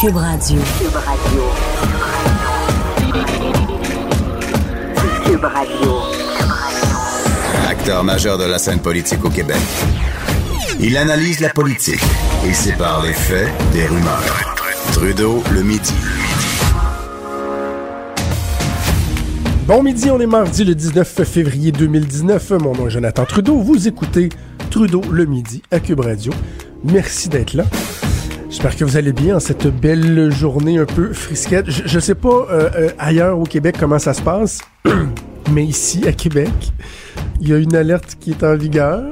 Cube Radio. Cube Radio. Cube Radio. Acteur majeur de la scène politique au Québec. Il analyse la politique et sépare les faits des rumeurs. Trudeau le midi. Bon midi, on est mardi le 19 février 2019. Mon nom est Jonathan Trudeau. Vous écoutez Trudeau le midi à Cube Radio. Merci d'être là. J'espère que vous allez bien en cette belle journée un peu frisquette. Je, je sais pas euh, euh, ailleurs au Québec comment ça se passe, mais ici à Québec, il y a une alerte qui est en vigueur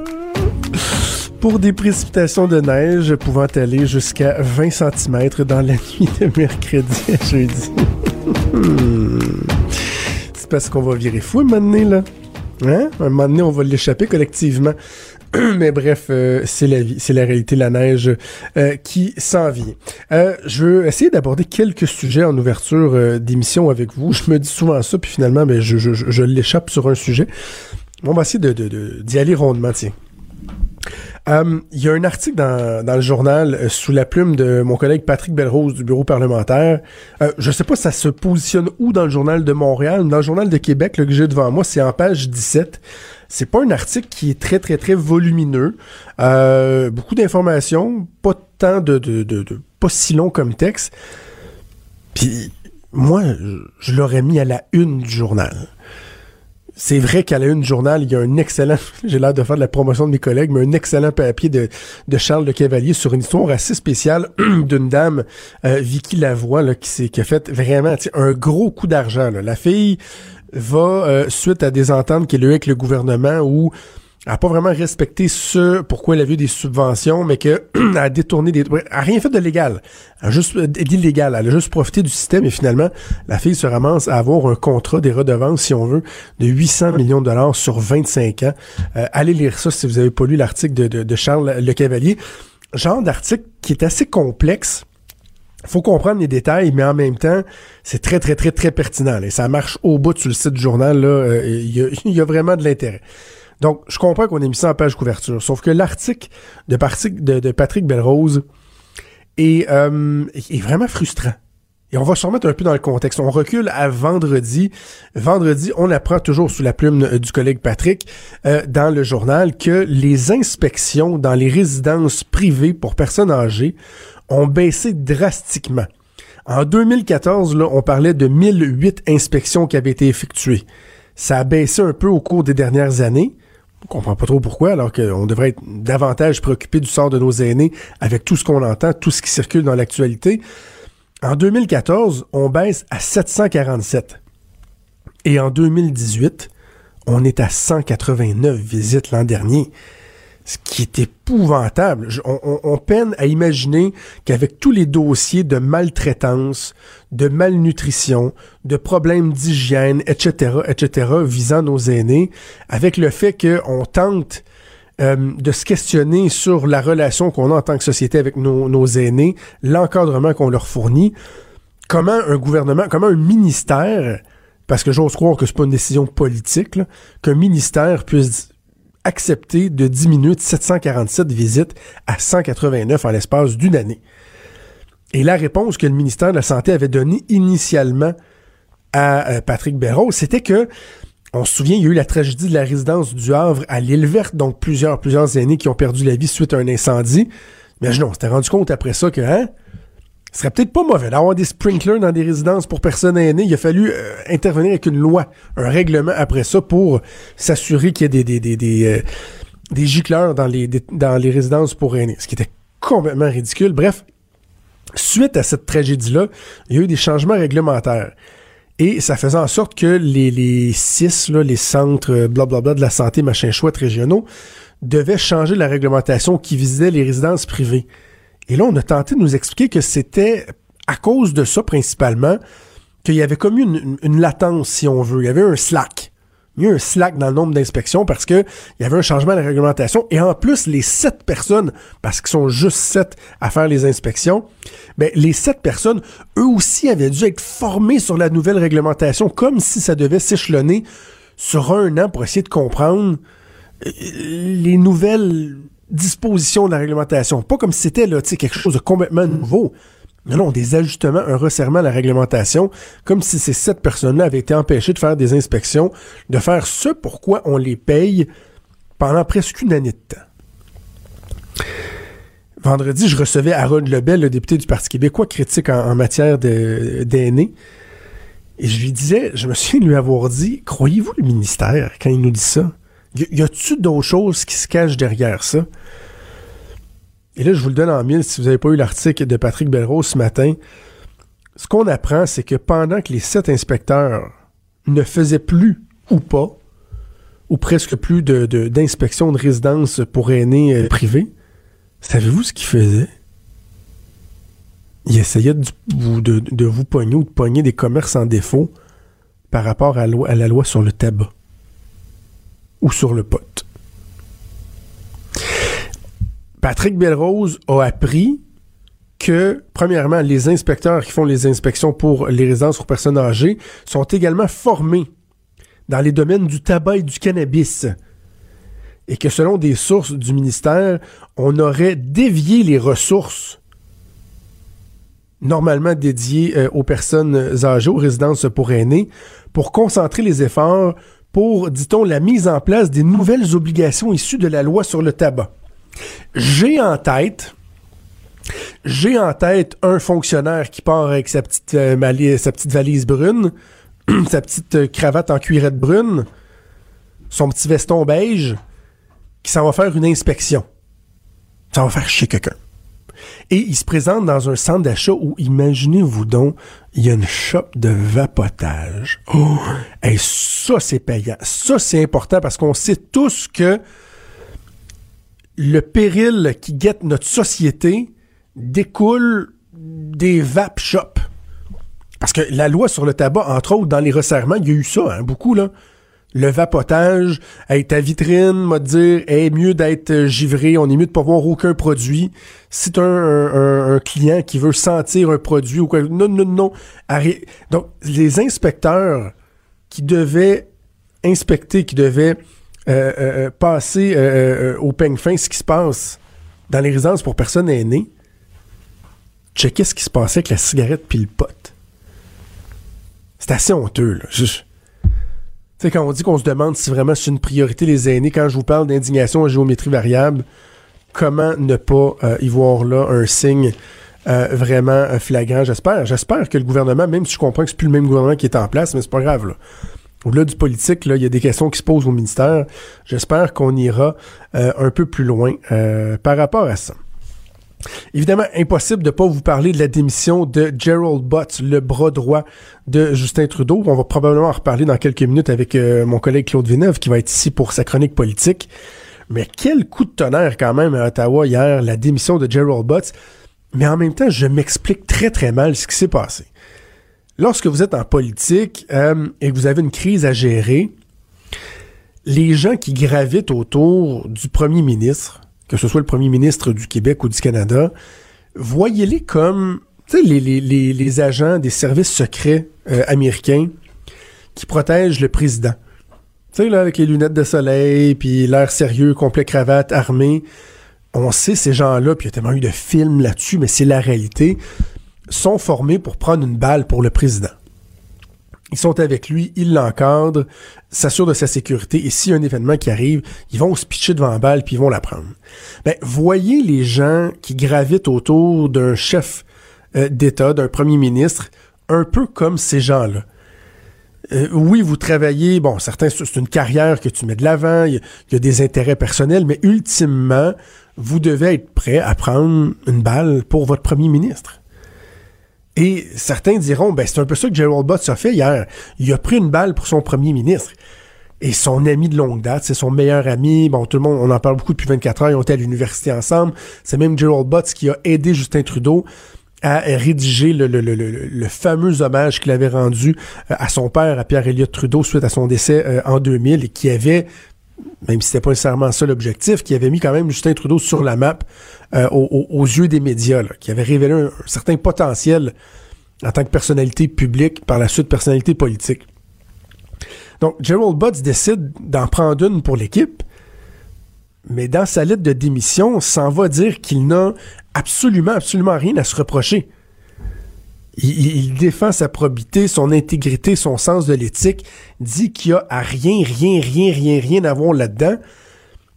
pour des précipitations de neige pouvant aller jusqu'à 20 cm dans la nuit de mercredi à jeudi. Hmm. C'est parce qu'on va virer fou un moment donné, là. Hein? Un moment donné, on va l'échapper collectivement. Mais bref, euh, c'est la vie, c'est la réalité, la neige euh, qui s'en vient. Euh, je veux essayer d'aborder quelques sujets en ouverture d'émission avec vous. Je me dis souvent ça, puis finalement, ben, je, l'échappe sur un sujet. On va essayer de, de, de, d'y aller rondement, tiens. Euh, Il y a un article dans, le journal sous la plume de mon collègue Patrick Belrose du bureau parlementaire. Euh, je sais pas si ça se positionne où dans le journal de Montréal, dans le journal de Québec, le que j'ai devant moi, c'est en page 17. C'est pas un article qui est très très très volumineux. Euh, beaucoup d'informations, pas tant de, de, pas si long comme texte. Puis moi, je, l'aurais mis à la une du journal. C'est vrai qu'à la une du journal, il y a un excellent, j'ai l'air de faire de la promotion de mes collègues, mais un excellent papier de, Charles Le Cavalier sur une histoire assez spéciale d'une dame, euh, Vicky Lavoie, qui, qui a fait vraiment un gros coup d'argent. La fille va, euh, suite à des ententes qu'elle a eues avec le gouvernement, où elle n'a pas vraiment respecté ce pourquoi elle avait eu des subventions, mais qu'elle a détourné des... Elle a rien fait de légal. Elle a juste euh, d'illégal. Elle a juste profité du système et finalement, la fille se ramasse à avoir un contrat des redevances, si on veut, de 800 millions de dollars sur 25 ans. Euh, allez lire ça si vous n'avez pas lu l'article de, de, de Charles Le Cavalier. Genre d'article qui est assez complexe, faut comprendre les détails, mais en même temps, c'est très, très, très, très pertinent. Et ça marche au bout sur le site du journal. Euh, Il y, a, vraiment de l'intérêt. Donc, je comprends qu'on ait mis ça en page couverture. Sauf que l'article de, Patrick Belrose est, euh, est vraiment frustrant. Et on va se remettre un peu dans le contexte. On recule à vendredi. Vendredi, on apprend toujours sous la plume euh, du collègue Patrick dans le journal que les inspections dans les résidences privées pour personnes âgées ont baissé drastiquement. En 2014, là, on parlait de 1008 inspections qui avaient été effectuées. Ça a baissé un peu au cours des dernières années. On comprend pas trop pourquoi, alors qu'on devrait être davantage préoccupé du sort de nos aînés avec tout ce qu'on entend, tout ce qui circule dans l'actualité. En 2014, on baisse à 747. Et en 2018, on est à 189 visites l'an dernier. Ce qui est épouvantable. On, on- on peine à imaginer qu'avec tous les dossiers de maltraitance, de malnutrition, de problèmes d'hygiène, etc., etc., visant nos aînés, avec le fait qu'on tente euh, de se questionner sur la relation qu'on a en tant que société avec nos, nos aînés, l'encadrement qu'on leur fournit, comment un gouvernement, comment un ministère, parce que j'ose croire que c'est pas une décision politique, qu'un ministère puisse accepter de diminuer de 747 visites à 189 en l'espace d'une année. Et la réponse que le ministère de la Santé avait donnée initialement à euh, Patrick Béraud, c'était que on se souvient, il y a eu la tragédie de la résidence du Havre à l'île verte, donc plusieurs, plusieurs aînés qui ont perdu la vie suite à un incendie. Mais non, on s'était rendu compte après ça que, hein, ce serait peut-être pas mauvais d'avoir des sprinklers dans des résidences pour personnes aînées. Il a fallu euh, intervenir avec une loi, un règlement après ça pour s'assurer qu'il y ait des, des, des, euh, gicleurs dans les, résidences pour aînés, ce qui était complètement ridicule. Bref, suite à cette tragédie-là, il y a eu des changements réglementaires. Et ça faisait en sorte que les, les là, les centres euh, blablabla de la santé, machin chouette régionaux, devaient changer la réglementation qui visait les résidences privées. Et là, on a tenté de nous expliquer que c'était à cause de ça principalement qu'il y avait comme une, une, latence, si on veut. Il y avait un slack. Il y a eu un slack dans le nombre d'inspections parce que il y avait un changement de réglementation. Et en plus, les sept personnes, parce qu'ils sont juste sept à faire les inspections, ben, les sept personnes, eux aussi avaient dû être formés sur la nouvelle réglementation, comme si ça devait s'échelonner sur un an pour essayer de comprendre euh, les nouvelles dispositions de la réglementation. Pas comme si c'était là, quelque chose de complètement nouveau. Non, non, des ajustements, un resserrement à la réglementation, comme si ces sept personnes-là avaient été empêchées de faire des inspections, de faire ce pourquoi on les paye pendant presque une année de temps. Vendredi, je recevais Aaron Lebel, le député du Parti québécois, critique en, en matière d'aînés. Et je lui disais, je me souviens de lui avoir dit, croyez-vous le ministère quand il nous dit ça? Y, y a-tu d'autres choses qui se cachent derrière ça? Et là, je vous le donne en mille si vous n'avez pas eu l'article de Patrick Belrose ce matin. Ce qu'on apprend, c'est que pendant que les sept inspecteurs ne faisaient plus ou pas, ou presque plus de- de- d'inspection de, résidence pour aînés euh, privés, savez-vous ce qu'ils faisaient? Ils essayaient de, vous- de- de pogner ou de pogner des commerces en défaut par rapport à la loi sur le tabac ou sur le pot. Patrick Belrose a appris que, premièrement, les inspecteurs qui font les inspections pour les résidences pour personnes âgées sont également formés dans les domaines du tabac et du cannabis. Et que selon des sources du ministère, on aurait dévié les ressources normalement dédiées euh, aux personnes âgées, aux résidences pour aînés, pour concentrer les efforts pour, dit-on, la mise en place des nouvelles obligations issues de la loi sur le tabac. J'ai en tête, j'ai en tête un fonctionnaire qui part avec sa petite, euh, valise brune, sa petite euh, cravate en cuirette brune, son petit veston beige, qui s'en va faire une inspection. Ça va faire chier quelqu'un. Et il se présente dans un centre d'achat où, imaginez-vous donc, il y a une shop de vapotage. Oh! Et ça, c'est payant. Ça, c'est important parce qu'on sait tous que le péril qui guette notre société découle des vape shops. Parce que la loi sur le tabac, entre autres, dans les resserrements, il y a eu ça, hein, beaucoup, là. Le vapotage, hey, ta vitrine, m'a dire, est mieux d'être euh, givré, on est mieux de pas voir aucun produit. Si t'as un, un, client qui veut sentir un produit non, non, non. Donc, les inspecteurs qui devaient inspecter, qui devaient euh, euh, passer au peigne fin ce qui se passe dans les résidences pour personnes aînées, checker ce qui se passait avec la cigarette puis le pot. C'est assez honteux, là. Tu sais, quand on dit qu'on se demande si vraiment c'est une priorité les aînés, quand je vous parle d'indignation à géométrie variable, comment ne pas euh, y voir là un signe euh, vraiment euh, flagrant, j'espère. J'espère que le gouvernement, même si je comprends que c'est plus le même gouvernement qui est en place, mais c'est pas grave, là. Au-delà du politique, il y a des questions qui se posent au ministère. J'espère qu'on ira un peu plus loin par rapport à ça. Évidemment, impossible de ne pas vous parler de la démission de Gerald Butts, le bras droit de Justin Trudeau. On va probablement en reparler dans quelques minutes avec euh, mon collègue Claude Villeneuve qui va être ici pour sa chronique politique. Mais quel coup de tonnerre quand même à Ottawa hier, la démission de Gerald Butts. Mais en même temps, je m'explique très très mal ce qui s'est passé. Lorsque vous êtes en politique euh, et que vous avez une crise à gérer, les gens qui gravitent autour du premier ministre, que ce soit le premier ministre du Québec ou du Canada, voyez-les comme les agents des services secrets euh, américains qui protègent le président. Tu sais, là, avec les lunettes de soleil, puis l'air sérieux, complet cravate, armé. On sait ces gens-là, puis il y a tellement eu de films là-dessus, mais c'est la réalité, sont formés pour prendre une balle pour le président. Ils sont avec lui, ils l'encadrent, s'assurent de sa sécurité, et s'il y a un événement qui arrive, ils vont se pitcher devant la balle, puis ils vont la prendre. Ben, voyez les gens qui gravitent autour d'un chef euh, d'État, d'un premier ministre, un peu comme ces gens-là. Euh, oui, vous travaillez, bon, certains, c'est une carrière que tu mets de l'avant, il y, y, a des intérêts personnels, mais ultimement, vous devez être prêt à prendre une balle pour votre premier ministre. Et certains diront, ben, c'est un peu ça que Gerald Butts a fait hier. Il a pris une balle pour son premier ministre. et son ami de longue date, c'est son meilleur ami. Bon, tout le monde, on en parle beaucoup depuis 24 heures, ils ont été à l'université ensemble. C'est même Gerald Butts qui a aidé Justin Trudeau à rédiger le, fameux hommage qu'il avait rendu euh, à son père, à Pierre Elliott Trudeau, suite à son décès euh, en 2000, et qui avait, même si c'était pas nécessairement ça l'objectif, qui avait mis quand même Justin Trudeau sur la map euh, aux, yeux des médias, qui avait révélé un, un certain potentiel en tant que personnalité publique, par la suite personnalité politique. Donc, Gerald Butts décide d'en prendre une pour l'équipe, mais dans sa lettre de démission, s'en va dire qu'il n'a absolument, absolument rien à se reprocher. Il, défend sa probité, son intégrité, son sens de l'éthique, dit qu'il y a à rien, rien, rien, rien, rien à voir là-dedans.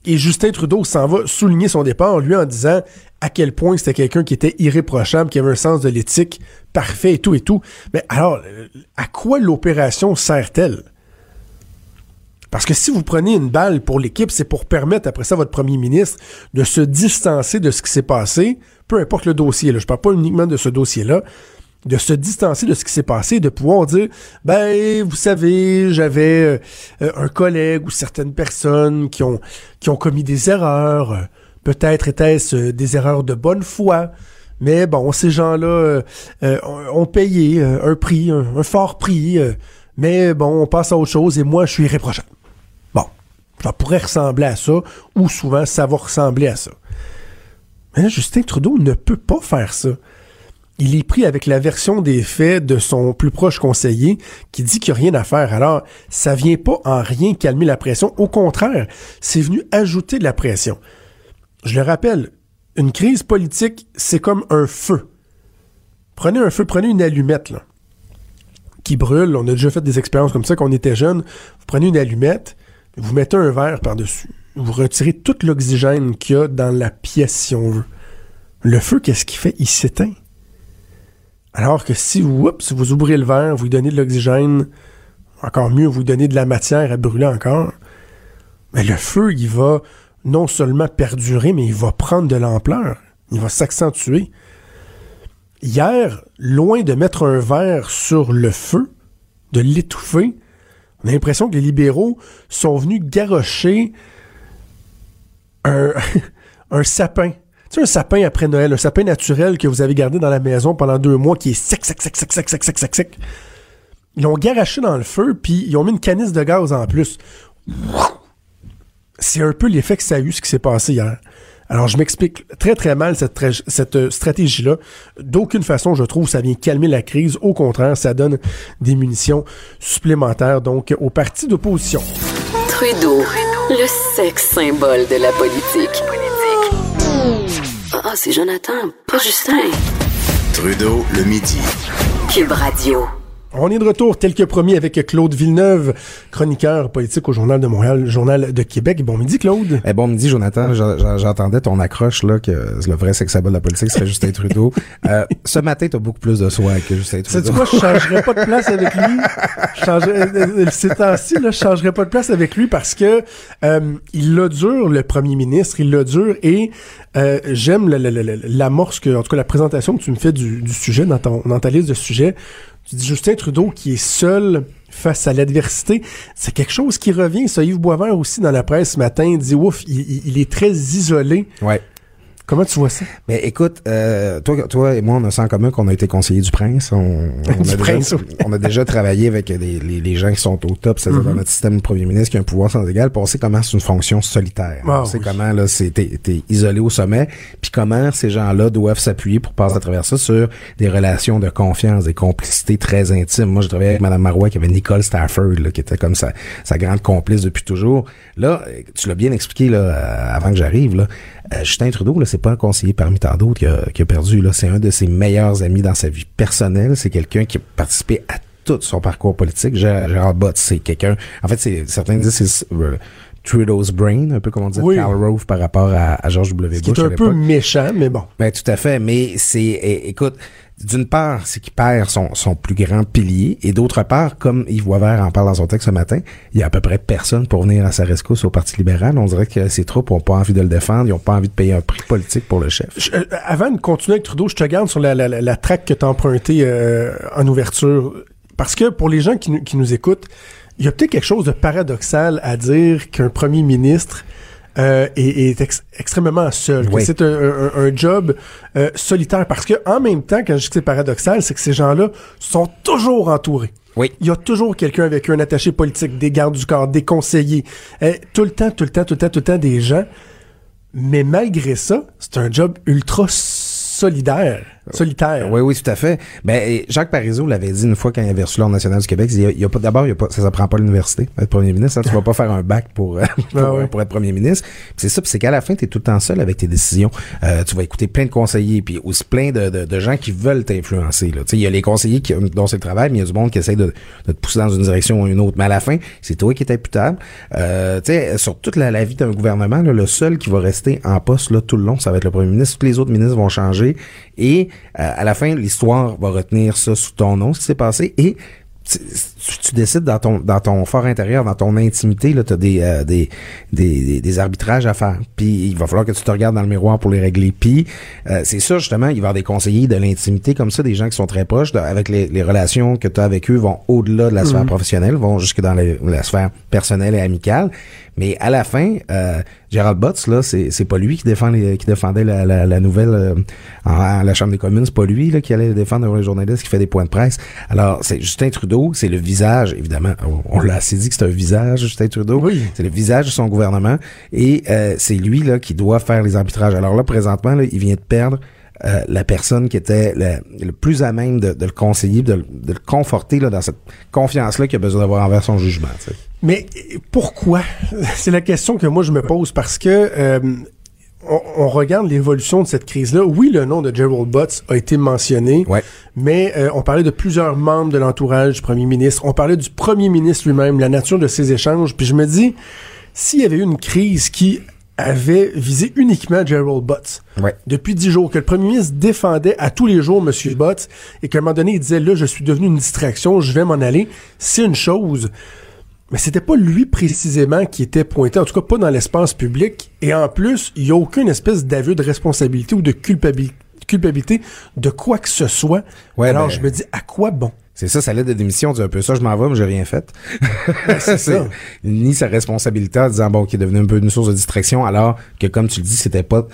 Et Justin Trudeau s'en va souligner son départ, lui, en disant à quel point c'était quelqu'un qui était irréprochable, qui avait un sens de l'éthique parfait et tout et tout. Mais alors, à quoi l'opération sert-elle? Parce que si vous prenez une balle pour l'équipe, c'est pour permettre après ça votre premier ministre de se distancer de ce qui s'est passé, peu importe le dossier. Je parle pas uniquement de ce dossier-là, de se distancer de ce qui s'est passé, de pouvoir dire, ben, vous savez, j'avais euh, un collègue ou certaines personnes qui ont commis des erreurs. Peut-être était-ce euh, des erreurs de bonne foi. Mais bon, ces gens-là euh, ont payé un prix, un, fort prix. mais bon, on passe à autre chose et moi, je suis irréprochable. Ça pourrait ressembler à ça, ou souvent ça va ressembler à ça. Mais Justin Trudeau ne peut pas faire ça. Il est pris avec la version des faits de son plus proche conseiller qui dit qu'il n'y a rien à faire. Alors, ça vient pas en rien calmer la pression. Au contraire, c'est venu ajouter de la pression. Je le rappelle, une crise politique, c'est comme un feu. Prenez un feu, prenez une allumette, qui brûle. On a déjà fait des expériences comme ça quand on était jeune. Vous prenez une allumette, vous mettez un verre par-dessus. Vous retirez tout l'oxygène qu'il y a dans la pièce, si on veut. Le feu, qu'est-ce qu'il fait? Il s'éteint. Alors que si vous, ouvrez le verre, vous lui donnez de l'oxygène, encore mieux, vous lui donnez de la matière à brûler encore, mais le feu, il va non seulement perdurer, mais il va prendre de l'ampleur. Il va s'accentuer. Hier, loin de mettre un verre sur le feu, de l'étouffer, on a l'impression que les libéraux sont venus garrocher un, un sapin. Tu sais, un sapin après Noël, un sapin naturel que vous avez gardé dans la maison pendant deux mois qui est sec, sec, sec, sec, sec, sec, sec, sec, sec. Ils l'ont garoché dans le feu, puis ils ont mis une canisse de gaz en plus. C'est un peu l'effet que ça a eu, ce qui s'est passé hier. Alors, je m'explique très, très mal cette, cette stratégie-là. D'aucune façon, je trouve, ça vient calmer la crise. Au contraire, ça donne des munitions supplémentaires, donc, au parti d'opposition. Trudeau, le sexe symbole de la politique. Ah, c'est Jonathan, pas Justin. Trudeau, le midi. Cube Radio. On est de retour tel que promis avec Claude Villeneuve, chroniqueur politique au Journal de Montréal, Journal de Québec. Bon midi, Claude. Eh bon midi, Jonathan. J'entendais ton accroche, là, que le vrai sexe symbole de la politique serait Justin Trudeau. Euh, ce matin, t'as beaucoup plus de soin que Justin Trudeau. C'est quoi, je changerais pas de place avec lui. Je changerais, ces temps-ci, là, je changerais pas de place avec lui parce que, euh, il l'a dur, le premier ministre, il l'a dur et, euh, j'aime l'amorce que, en tout cas, la présentation que tu me fais du, du sujet dans, ton, dans ta liste de sujets. Tu dis Justin Trudeau qui est seul face à l'adversité. C'est quelque chose qui revient. Ça, Yves Boisvert aussi dans la presse ce matin dit ouf, il, il est très isolé. Ouais. Comment tu vois ça? Mais écoute, euh, toi, toi et moi, on a ça en commun qu'on a été conseiller du prince. On, on, Du a, prince, déjà, oui. on a déjà travaillé avec les, les, les gens qui sont au top, c'est-à-dire Mhm. dans notre système de premier ministre qui a un pouvoir sans égal, puis on sait comment c'est une fonction solitaire. Ah, on sait oui. comment là, c'est t'es, isolé au sommet, puis comment ces gens-là doivent s'appuyer pour passer à travers ça sur des relations de confiance, des complicités très intimes. Moi, je travaillais avec Mme Marois qui avait Nicole Stafford, là, qui était comme sa, sa grande complice depuis toujours. Là, tu l'as bien expliqué là, euh, avant que j'arrive, là, Justin Trudeau, là, c'est pas un conseiller parmi tant d'autres qui a, qui a perdu. Là, c'est un de ses meilleurs amis dans sa vie personnelle. C'est quelqu'un qui a participé à tout son parcours politique. Gérard Gérard Bott, c'est quelqu'un. En fait, c'est certains disent que c'est euh, Trudeau's brain, un peu comme on disait Oui. Karl Rove par rapport à, à George W. Bush. est à un peu méchant, mais bon. Ben, tout à fait, mais c'est, é- écoute, d'une part, c'est qu'il perd son, plus grand pilier, et d'autre part, comme Yves Boisvert en parle dans son texte ce matin, il y a à peu près personne pour venir à sa rescousse au Parti libéral. On dirait que ses troupes ont pas envie de le défendre, ils ont pas envie de payer un prix politique pour le chef. Euh, avant de continuer avec Trudeau, je te garde sur la, la, traque que tu as empruntée euh, en ouverture. Parce que pour les gens qui, qui nous écoutent, il y a peut-être quelque chose de paradoxal à dire qu'un premier ministre euh, est, est ex- extrêmement seul. Oui. C'est un, un- un job euh, solitaire. Parce que en même temps, quand je dis que c'est paradoxal, c'est que ces gens-là sont toujours entourés. Oui. Il y a toujours quelqu'un avec eux, un attaché politique, des gardes du corps, des conseillers. Euh, tout le temps, tout le temps, tout le temps, tout le temps des gens. Mais malgré ça, c'est un job ultra solidaire, solitaire. Oui, oui, tout à fait. Ben, et Jacques Parizeau l'avait dit une fois quand il avait reçu l'Ordre national du Québec. Il y a pas, d'abord, il y a pas, ça s'apprend pas à l'université, être premier ministre. hein. tu vas pas faire un bac pour, euh, pour, Ah ouais. pour être premier ministre. C'est ça, puis c'est qu'à la fin, tu es tout le temps seul avec tes décisions. Euh, tu vas écouter plein de conseillers, puis aussi plein de, de, de gens qui veulent t'influencer. là. Tu sais, Il y a les conseillers qui, dont c'est le travail, mais il y a du monde qui essaie de, de te pousser dans une direction ou une autre. Mais à la fin, c'est toi qui es imputable. Euh, tu sais, sur toute la, la vie d'un gouvernement, là, le seul qui va rester en poste là, tout le long, ça va être le premier ministre. Tous les autres ministres vont changer. Et à la fin, l'histoire va retenir ça sous ton nom, ce qui s'est passé. Et tu, décides dans ton dans ton fort intérieur, dans ton intimité, là, t'as des, euh, des, des, des, arbitrages à faire. Puis il va falloir que tu te regardes dans le miroir pour les régler. Puis euh, c'est ça justement, il va y avoir des conseillers de l'intimité comme ça, des gens qui sont très proches, de- avec les, les relations que tu as avec eux vont au-delà de la sphère professionnelle, vont jusque dans la sphère personnelle et amicale. Mais à la fin, euh, Gérald Butts, là, c'est, c'est pas lui qui défend les, qui défendait la, la, la nouvelle euh, en, à la Chambre des communes, c'est pas lui là, qui allait défendre un journaliste qui fait des points de presse. Alors, c'est Justin Trudeau, c'est le visage, évidemment, on, on l'a assez dit que c'est un visage, Justin Trudeau. Oui. C'est le visage de son gouvernement. Et euh, c'est lui là qui doit faire les arbitrages. Alors là, présentement, là, il vient de perdre euh, la personne qui était le, le plus à même de, de le conseiller, de, le- de le conforter là, dans cette confiance-là qu'il a besoin d'avoir envers son jugement. Mais pourquoi? C'est la question que moi je me pose parce que euh, on, on regarde l'évolution de cette crise-là. Oui, le nom de Gerald Butts a été mentionné, Ouais. mais euh, on parlait de plusieurs membres de l'entourage du premier ministre. On parlait du premier ministre lui-même, la nature de ces échanges. Puis je me dis, s'il y avait eu une crise qui avait visé uniquement Gerald Butts, Ouais. depuis dix jours, que le premier ministre défendait à tous les jours M. Butts, et qu'à un moment donné, il disait, là, je suis devenu une distraction, je vais m'en aller, c'est une chose. Mais c'était pas lui précisément qui était pointé, en tout cas pas dans l'espace public. Et en plus, il n'y a aucune espèce d'aveu de responsabilité ou de culpabilité, culpabilité de quoi que ce soit. Ouais, Alors ben- je me dis, à quoi bon? C'est ça, sa lettre de démission dit un peu ça, je m'en vais, mais j'ai rien fait. c'est ça. Ni sa responsabilité en disant, bon, qui est devenu un peu une source de distraction, alors que, comme tu le dis, c'était pas...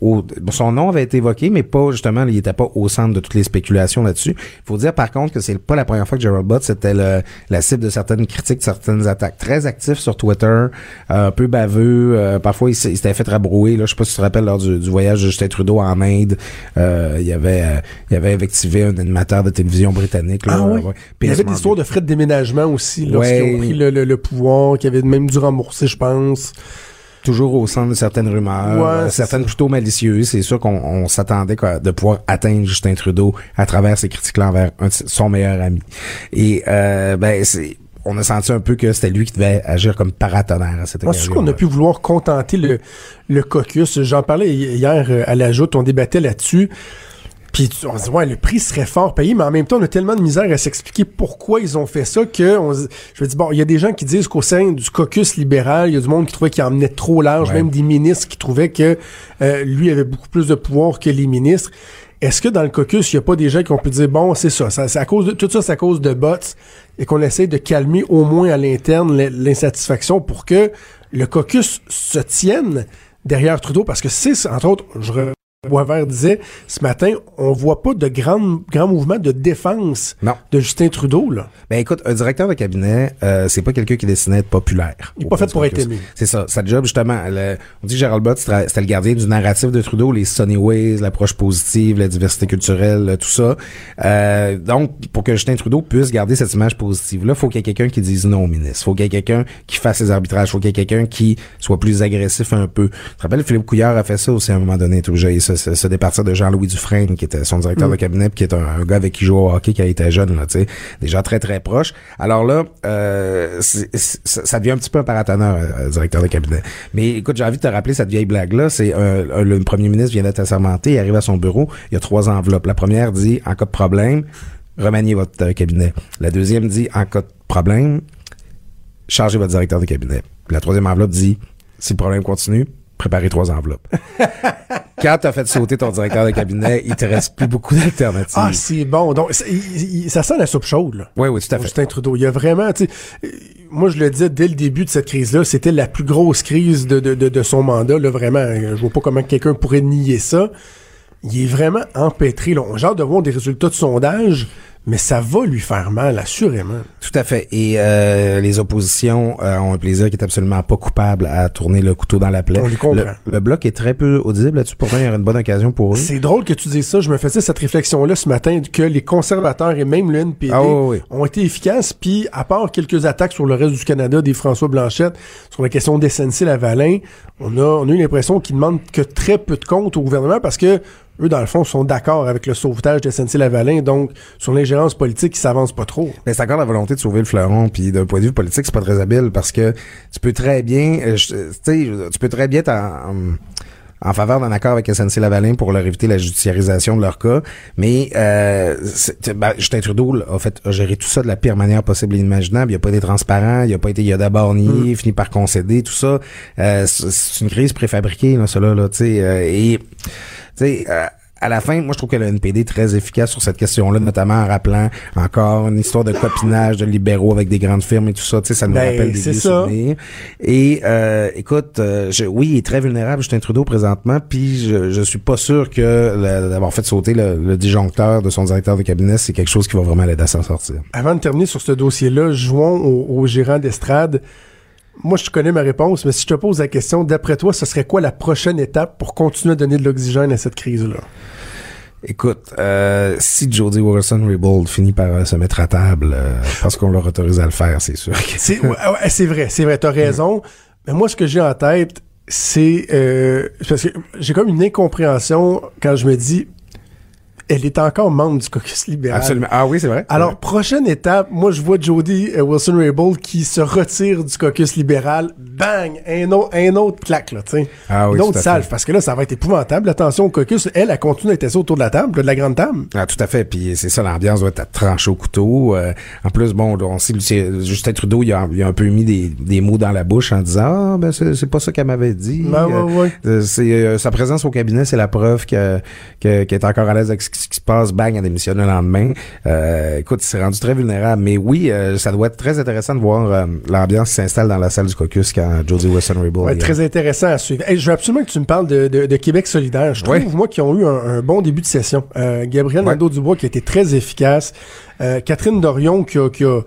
au- son nom avait été évoqué, mais pas, justement, il était pas au centre de toutes les spéculations là-dessus. Il faut dire, par contre, que c'est pas la première fois que Gerald Butts était le- la cible de certaines critiques, de certaines attaques. Très actif sur Twitter, euh, un peu baveux, euh, parfois il s'était fait rabrouer, là, je sais pas si tu te rappelles, lors du, du voyage de Justin Trudeau en Inde, euh, il y avait, euh, il y avait invectivé un animateur de télévision britannique, là, Ah oui. ouais. Il y avait histoires de frais de déménagement aussi, lorsqu'ils Ouais. ont pris le, le- le pouvoir, qui avaient même dû rembourser, je pense. Toujours au centre de certaines rumeurs, Ouais, euh, certaines plutôt malicieuses. C'est sûr qu'on on s'attendait de pouvoir atteindre Justin Trudeau à travers ces critiques-là envers un son meilleur ami. Et euh, ben c'est on a senti un peu que c'était lui qui devait agir comme paratonnerre à cette c'est occasion. sûr qu'on a pu vouloir contenter le, le caucus. J'en parlais hi- hier euh, à la joute, on débattait là-dessus. Puis on se dit, ouais, le prix serait fort payé, mais en même temps, on a tellement de misère à s'expliquer pourquoi ils ont fait ça que on je me dis, bon, il y a des gens qui disent qu'au sein du caucus libéral, il y a du monde qui trouvait qu'il emmenait trop large, Ouais. même des ministres qui trouvaient que euh, lui avait beaucoup plus de pouvoir que les ministres. Est-ce que dans le caucus, il n'y a pas des gens qui ont pu dire, bon, c'est ça, ça c'est à cause de, tout ça, c'est à cause de bots, et qu'on essaie de calmer au moins à l'interne l'insatisfaction pour que le caucus se tienne derrière Trudeau, parce que c'est, entre autres, je re- Boisvert disait ce matin, on voit pas de grand, grand mouvement de défense Non. de Justin Trudeau, là. Ben écoute, un directeur de cabinet, euh, c'est pas quelqu'un qui est destiné à être populaire. Il est pas fait pour être aimé. C'est ça. Sa job, justement, le- on dit que Gérald Bott, c'était le gardien du narratif de Trudeau, les sunny ways, l'approche positive, la diversité culturelle, tout ça. Euh, donc, pour que Justin Trudeau puisse garder cette image positive-là, faut qu'il y ait quelqu'un qui dise non au ministre. Faut qu'il y ait quelqu'un qui fasse ses arbitrages. Faut qu'il y ait quelqu'un qui soit plus agressif un peu. Tu te rappelles, Philippe Couillard a fait ça aussi à un moment donné, tout j'ai se, se, se départir de Jean-Louis Dufresne, qui était son directeur de cabinet, puis qui est un, un gars avec qui joue au hockey il était jeune, là, tu sais. Des gens très, très proches. Alors là, euh, ça ça devient un petit peu un paratonnerre, euh, directeur de cabinet. Mais écoute, j'ai envie de te rappeler cette vieille blague-là. C'est le premier ministre vient d'être assermenté, il arrive à son bureau, il y a trois enveloppes. La première dit, en cas de problème, remaniez votre euh, cabinet. La deuxième dit, en cas de problème, chargez votre directeur de cabinet. La troisième enveloppe dit, si le problème continue, préparer trois enveloppes. Quand t'as fait sauter ton directeur de cabinet, il te reste plus beaucoup d'alternatives. Ah, c'est bon. Donc, ça, il- il- ça sent la soupe chaude, là. oui, oui, tout à fait. Justin Trudeau. Il y a vraiment, tu sais, euh, moi je le disais dès le début de cette crise-là, c'était la plus grosse crise de, de, de, de son mandat, là, vraiment. Je vois pas comment quelqu'un pourrait nier ça. Il est vraiment empêtré, là. On hâte de voir des résultats de sondage, mais ça va lui faire mal, assurément. Tout à fait. Et euh, les oppositions euh, ont un plaisir qui est absolument pas coupable à tourner le couteau dans la plaie. On les comprend. Le, le bloc est très peu audible là-dessus. Pourtant, il y aura une bonne occasion pour eux. C'est drôle que tu dises ça. Je me faisais cette réflexion-là ce matin que les conservateurs et même le NPD Ah oui, oui. ont été efficaces. Puis, à part quelques attaques sur le reste du Canada des François Blanchette sur la question d'SNC-Lavalin, on a, on a eu l'impression qu'ils demandent que très peu de comptes au gouvernement parce que eux, dans le fond, sont d'accord avec le sauvetage de SNC-Lavalin. Donc, sur l'ingérence politique, ils s'avancent pas trop. Mais c'est encore la volonté de sauver le fleuron. Puis d'un point de vue politique, c'est pas très habile parce que tu peux très bien, euh, je- tu sais, tu peux très bien être en, faveur d'un accord avec SNC Lavalin pour leur éviter la judiciarisation de leur cas, mais euh, ben, Justin Trudeau a fait a géré tout ça de la pire manière possible et inimaginable. Il a pas été transparent, il a pas été, il a d'abord nié, fini par concéder, tout ça. Euh, c'est une crise préfabriquée là, cela là, tu sais, euh, et sais. euh, à la fin, moi, je trouve que le NPD est très efficace sur cette question-là, notamment en rappelant encore une histoire de copinage de libéraux avec des grandes firmes et tout ça. Tu sais, ça nous Ben, rappelle des vieux ça. souvenirs. Et euh, écoute, euh, je- oui, il est très vulnérable, Justin Trudeau, présentement, puis je, je suis pas sûr que d'avoir fait sauter le, le disjoncteur de son directeur de cabinet, c'est quelque chose qui va vraiment l'aider à s'en sortir. Avant de terminer sur ce dossier-là, jouons au, au gérant d'estrade. Moi, je connais ma réponse, mais si je te pose la question, d'après toi, ce serait quoi la prochaine étape pour continuer à donner de l'oxygène à cette crise-là? Écoute, euh, si Jody Wilson-Raybould finit par euh, se mettre à table, euh, parce qu'on leur autorise à le faire, c'est sûr. que- C'est ouais, c'est vrai, c'est vrai, t'as raison. Mais moi, ce que j'ai en tête, c'est euh, parce que j'ai comme une incompréhension quand je me dis, elle est encore membre du caucus libéral. Absolument. Ah oui, c'est vrai. Alors, prochaine étape, moi, je vois Jody euh, Wilson-Raybould qui se retire du caucus libéral. Bang! Un, autre un autre claque, là, tu sais. Ah oui, Une autre salve, parce que là, ça va être épouvantable. Attention au caucus. Elle, elle continue à être assise autour de la table, là, de la grande table. Ah, tout à fait. Puis c'est ça, l'ambiance doit être tranchée au couteau. Euh, en plus, bon, on sait, Justin Trudeau, il a, il a un peu mis des, des mots dans la bouche en disant, ah, ben c'est pas ça qu'elle m'avait dit. Ben, ouais, ouais. euh, c'est euh, sa présence au cabinet, c'est la preuve que que- qu'elle est encore à l'aise avec ce ce qui se passe. Bang, elle démissionne le lendemain. Euh, écoute, il s'est rendu très vulnérable. Mais oui, euh, ça doit être très intéressant de voir euh, l'ambiance qui s'installe dans la salle du caucus quand Jody Wilson-Raybould. Ouais, très intéressant à suivre. Hey, je veux absolument que tu me parles de, de- de Québec solidaire. Je trouve, Ouais. moi, qu'ils ont eu un, un bon début de session. Euh, Gabriel. Nadeau-Dubois qui a été très efficace. Euh, Catherine Dorion qui a... Qui a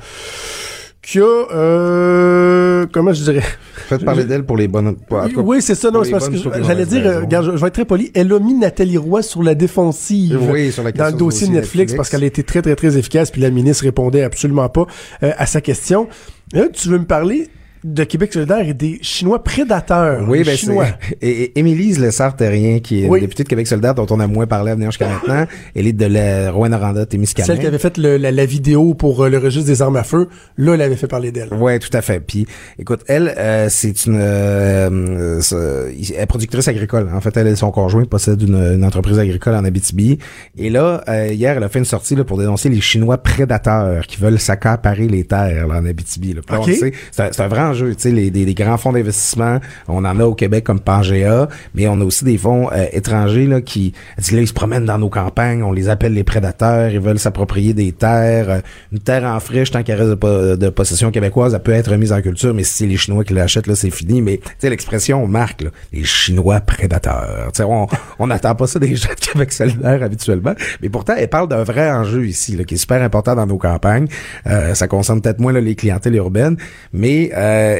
qui a, euh, comment je dirais? Faites parler d'elle pour les bonnes. tout cas, Oui, c'est ça, non, pour c'est parce que pour j'allais dire, euh, regarde, je, je vais être très poli, elle a mis Nathalie Roy sur la défensive. Oui, sur la dans le dossier dossier Netflix, Netflix. parce qu'elle a été très, très, très efficace, puis la ministre répondait absolument pas euh, à sa question. Là, tu veux me parler de Québec solidaire et des Chinois prédateurs. Oui, ben Chinois. c'est. Et, Émilie Lessard-Terrien, qui est Oui. députée de Québec solidaire, dont on a moins parlé à venir jusqu'à maintenant, elle est de la Rouen-Noranda, Témiscamingue. Celle qui avait fait le- la, la vidéo pour euh, le registre des armes à feu, là, elle avait fait parler d'elle. Ouais, tout à fait. Puis, écoute, elle, euh, c'est une, euh, euh, elle est productrice agricole. En fait, elle et son conjoint possèdent une, une entreprise agricole en Abitibi. Et là, euh, hier, elle a fait une sortie là, pour dénoncer les Chinois prédateurs qui veulent s'accaparer les terres là, en Abitibi. Là. Puis là, on Ok. le sait, c'est un, c'est un vrai les, grands fonds d'investissement, on en a au Québec comme Pangea, mais on a aussi des fonds euh, étrangers là qui, ils se promènent dans nos campagnes, on les appelle les prédateurs, ils veulent s'approprier des terres. Euh, Une terre en friche, tant qu'elle reste de, de possession québécoise, elle peut être remise en culture, mais si c'est les Chinois qui l'achètent, c'est fini. Mais tu sais, l'expression marque, là, les Chinois prédateurs. Tu sais, on n'attend pas ça des gens de Québec solidaire habituellement, mais pourtant, elle parle d'un vrai enjeu ici, qui est super important dans nos campagnes. Euh, ça concerne peut-être moins les clientèles urbaines, mais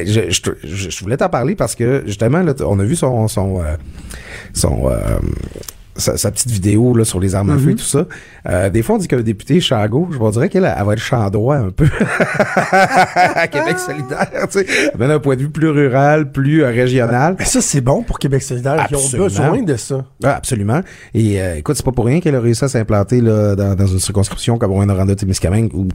je, je, je- je voulais t'en parler parce que justement, là, on a vu son son euh, son euh, sa, sa petite vidéo là, sur les armes à feu et tout ça. Euh, des fois, on dit qu'un député gauche, on dirait qu'elle elle va être champ droit un peu à Québec solidaire, tu sais, mais d'un point de vue plus rural, plus euh, régional. Mais ça, c'est bon pour Québec solidaire. Ils ont Absolument. besoin de ça. Ah, absolument. Et euh, écoute, c'est pas pour rien qu'elle a réussi à s'implanter dans, dans une circonscription comme Rouen-Noranda-Témiscamingue où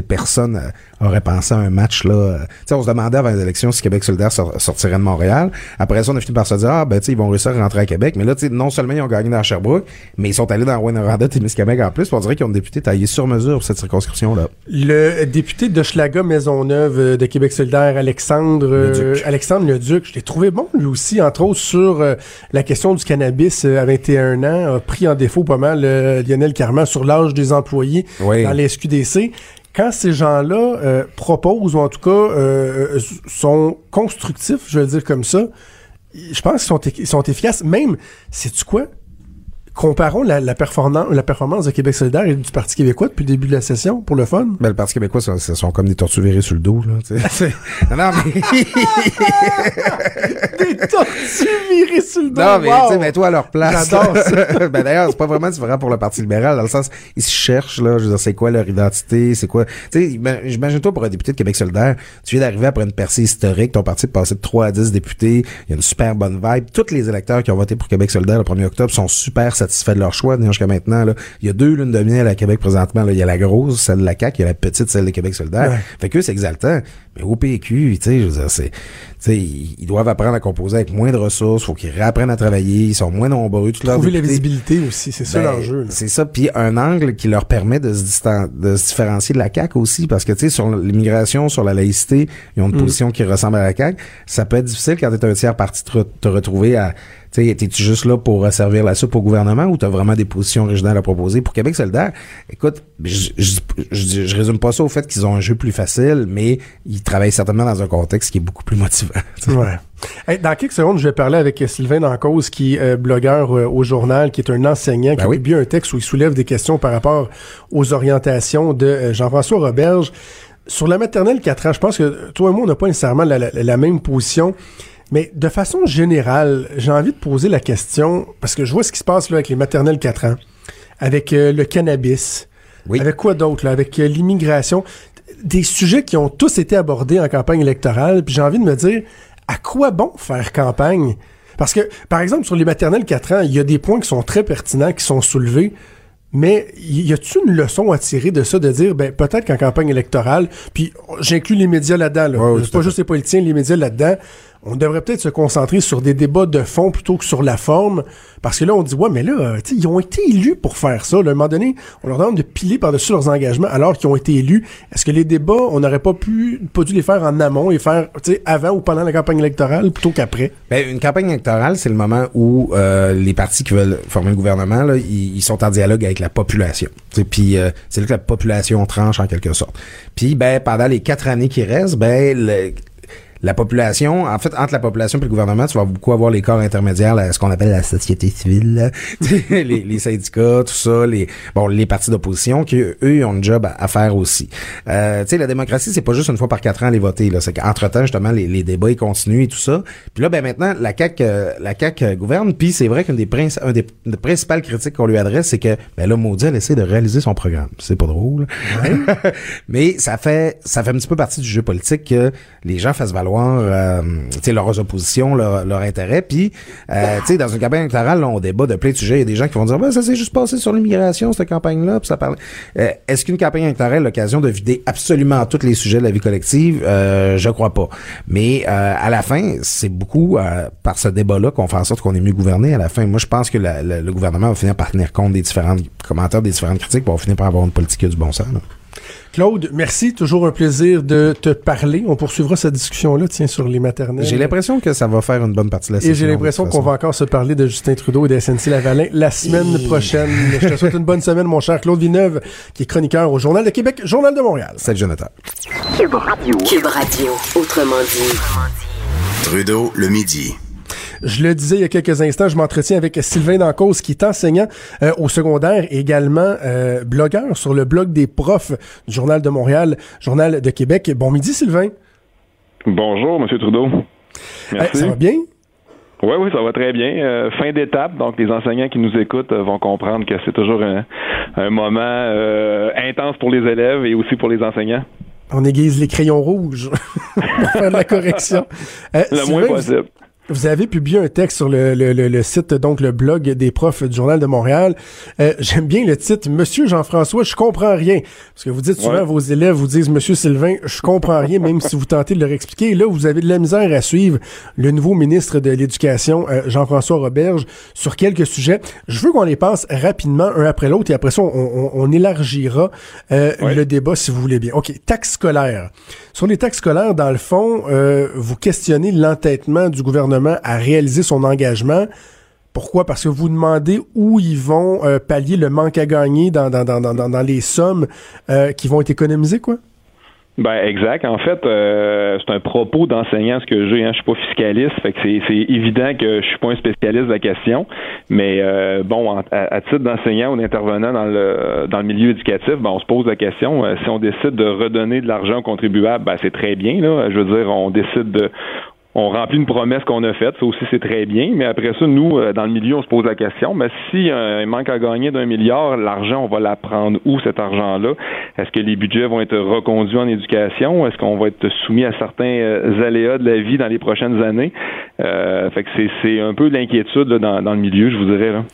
personne euh, aurait pensé à un match là. euh, on se demandait avant les élections si Québec solidaire sor- sortirait de Montréal. Après ça, on a fini par se dire ah ben ils vont réussir à rentrer à Québec. Mais là, non seulement ils ont gagné dans Sherbrooke, mais ils sont allés dans Rwanda, Témiscamingue en plus. On dirait qu'ils ont des députés taillés sur mesure pour cette circonscription là. Le député de Schlaga Maisonneuve euh, de Québec solidaire, Alexandre euh, Leduc. Alexandre Leduc, je l'ai trouvé bon lui aussi, entre autres sur euh, la question du cannabis euh, à 21 ans, a pris en défaut pas mal Lionel Carman sur l'âge des employés Oui. dans les SQDC. Quand ces gens-là euh, proposent, ou en tout cas euh, euh, sont constructifs, je vais dire comme ça, je pense qu'ils sont, sont efficaces. Même, sais-tu quoi? Comparons la, la, performance, la performance de Québec solidaire et du Parti québécois depuis le début de la session, pour le fun. Ben, le Parti québécois, ça, ça sont comme des tortues virées sur le dos, là, non, non, mais... Des tortues virées sur le dos. Non, mais wow. tu sais, mets-toi à leur place. J'adore ça. ben d'ailleurs, c'est pas vraiment différent pour le Parti libéral, dans le sens, ils se cherchent, là, je veux dire, c'est quoi leur identité, c'est quoi... Tu sais, ima- imagine-toi pour un député de Québec solidaire, tu viens d'arriver après une percée historique, ton parti est passé de 3 à 10 députés, il y a une super bonne vibe, tous les électeurs qui ont voté pour Québec solidaire le 1er octobre sont super satisfaits de leur choix, jusqu'à maintenant, là. Il y a deux lunes de miel à Québec présentement, là. Il y a la grosse, celle de la CAQ, il y a la petite, celle de Québec solidaire. Ouais. Fait que eux, c'est exaltant. Mais au PQ, tu sais, je veux dire, c'est, tu sais, ils ils doivent apprendre à composer avec moins de ressources, faut qu'ils réapprennent à travailler, ils sont moins nombreux, tout leur Trouver la visibilité aussi, c'est ça ben, l'enjeu. là. C'est ça, puis un angle qui leur permet de se, distan- de se différencier de la CAQ aussi, parce que tu sais, sur l'immigration, sur la laïcité, ils ont Mm. une position qui ressemble à la CAQ. Ça peut être difficile quand t'es un tiers parti de te, te retrouver à, tu sais, t'es-tu juste là pour servir la soupe au gouvernement ou t'as vraiment des positions originales à proposer? Pour Québec solidaire, écoute, je, je, je, je résume pas ça au fait qu'ils ont un jeu plus facile, mais ils travaillent certainement dans un contexte qui est beaucoup plus motivant. Ouais. Hey, dans quelques secondes, je vais parler avec Sylvain Dancause, qui est euh, blogueur euh, au journal, qui est un enseignant, qui Ben a oui. publié un texte où il soulève des questions par rapport aux orientations de euh, Jean-François Roberge. Sur la maternelle 4 ans, je pense que toi et moi, on n'a pas nécessairement la, la- la même position. Mais de façon générale, j'ai envie de poser la question, parce que je vois ce qui se passe là avec les maternelles 4 ans, avec euh, le cannabis, Oui. avec quoi d'autre, avec euh, l'immigration, des sujets qui ont tous été abordés en campagne électorale, puis j'ai envie de me dire, à quoi bon faire campagne? Parce que, par exemple, sur les maternelles 4 ans, il y a des points qui sont très pertinents, qui sont soulevés, mais y a-t-il une leçon à tirer de ça, de dire, ben, peut-être qu'en campagne électorale, puis j'inclus les médias là-dedans, là, Ouais, oui, pas juste les politiciens, les médias là-dedans, on devrait peut-être se concentrer sur des débats de fond plutôt que sur la forme, parce que là, on dit, ouais, mais là, euh, ils ont été élus pour faire ça. À un moment donné, on leur demande de piler par-dessus leurs engagements alors qu'ils ont été élus. Est-ce que les débats, on n'aurait pas pu, pas dû les faire en amont et faire, avant ou pendant la campagne électorale plutôt qu'après? Ben, une campagne électorale, c'est le moment où euh, les partis qui veulent former le gouvernement, là, ils, sont en dialogue avec la population. Puis euh, c'est là que la population tranche en quelque sorte. Puis ben pendant les quatre années qui restent, ben le- la population, en fait, entre la population et le gouvernement, tu vas beaucoup avoir les corps intermédiaires, là, ce qu'on appelle la société civile, là. les, les syndicats, tout ça, les bon, les partis d'opposition, qui eux, ont un job à, à faire aussi. Euh, tu sais, la démocratie, c'est pas juste une fois par quatre ans les voter, là. C'est qu'entre temps, justement, les, les débats ils continuent et tout ça. Puis là, ben maintenant, la CAC, la CAC gouverne. Puis c'est vrai qu'une des, princi- un des, des principales critiques qu'on lui adresse, c'est que ben là, maudit, elle essaie de réaliser son programme. C'est pas drôle. Mais ça fait ça fait un petit peu partie du jeu politique que les gens fassent valoir euh, tu sais, leurs oppositions, leur, leur intérêt. Puis, euh, dans une campagne électorale, on débat de plein de sujets. Il y a des gens qui vont dire, ben, ça s'est juste passé sur l'immigration, cette campagne-là. Ça parle. Euh, Est-ce qu'une campagne électorale est l'occasion de vider absolument tous les sujets de la vie collective? Euh, je crois pas. Mais euh, à la fin, c'est beaucoup euh, par ce débat-là qu'on fait en sorte qu'on est mieux gouverné. À la fin, moi, je pense que le gouvernement va finir par tenir compte des différents commentaires, des différentes critiques, pour finir par avoir une politique a du bon sens. Claude, merci. Toujours un plaisir de te parler. On poursuivra cette discussion-là, tiens, sur les maternelles. J'ai l'impression que ça va faire une bonne partie de la Et session. j'ai l'impression qu'on va encore se parler de Justin Trudeau et de SNC Lavalin la semaine prochaine. Je te souhaite une bonne semaine, mon cher Claude Villeneuve, qui est chroniqueur au Journal de Québec, Journal de Montréal. Salut Jonathan. Cube Radio. Cube Radio, autrement dit. Trudeau, le midi. Je le disais il y a quelques instants, je m'entretiens avec Sylvain Dancause, qui est enseignant euh, au secondaire et également euh, blogueur sur le blog des profs du Journal de Montréal, Journal de Québec. Bon midi, Sylvain. Bonjour, M. Trudeau. Euh, Merci. ça va bien? Oui, oui, ça va très bien. Euh, fin d'étape, donc les enseignants qui nous écoutent euh, vont comprendre que c'est toujours un, un moment euh, intense pour les élèves et aussi pour les enseignants. On aiguise les crayons rouges pour faire de la correction. Le Sylvain, moins possible. Vous avez publié un texte sur le, le, le, site, donc le blog des profs du Journal de Montréal. Euh, J'aime bien le titre, Monsieur Jean-François, je comprends rien. Parce que vous dites souvent, vos élèves vous disent, Monsieur Sylvain, je comprends rien, même si vous tentez de leur expliquer. Et là, vous avez de la misère à suivre le nouveau ministre de l'Éducation, euh, Jean-François Roberge, sur quelques sujets. Je veux qu'on les passe rapidement, un après l'autre, et après ça, on, on, on élargira euh, le débat, si vous voulez bien. OK, taxe scolaire. Sur les taxes scolaires, dans le fond, euh, vous questionnez l'entêtement du gouvernement à réaliser son engagement. Pourquoi? Parce que vous demandez où ils vont euh, pallier le manque à gagner dans, dans, dans, dans, dans les sommes euh, qui vont être économisées, quoi? Ben exact. En fait, euh, c'est un propos d'enseignant ce que j'ai. Hein. Je suis pas fiscaliste, fait que c'est, évident que je suis pas un spécialiste de la question. Mais bon, à, titre d'enseignant ou d'intervenant dans le dans le milieu éducatif, ben on se pose la question si on décide de redonner de l'argent aux contribuables, ben c'est très bien. Je veux dire, on décide de on remplit une promesse qu'on a faite, ça aussi c'est très bien, mais après ça, nous, euh, dans le milieu, on se pose la question, mais si euh, manque à gagner d'un milliard, l'argent, on va la prendre où cet argent-là? Est-ce que les budgets vont être reconduits en éducation? Est-ce qu'on va être soumis à certains euh, aléas de la vie dans les prochaines années? fait que c'est un peu l'inquiétude dans, dans le milieu, je vous dirais. Là.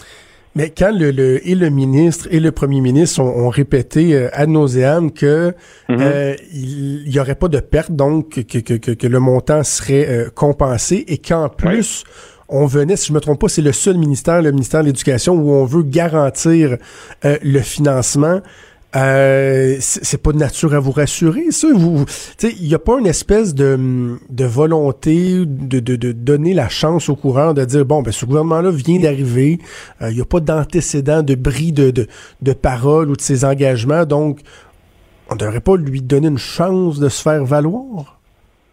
Mais quand le, et le ministre et le premier ministre ont, répété euh, ad nauseam que mhm. euh, il y aurait pas de perte, donc que, que, que, le montant serait euh, compensé et qu'en plus on venait, si je me trompe pas, c'est le seul ministère, le ministère de l'Éducation, où on veut garantir le financement. Euh, c'est pas de nature à vous rassurer, ça. Vous, il n'y a pas une espèce de, de volonté de, de, de, donner la chance au coureur de dire bon, ben ce gouvernement-là vient d'arriver, il euh, n'y a pas d'antécédent de bris de, de, de parole ou de ses engagements, donc on ne devrait pas lui donner une chance de se faire valoir.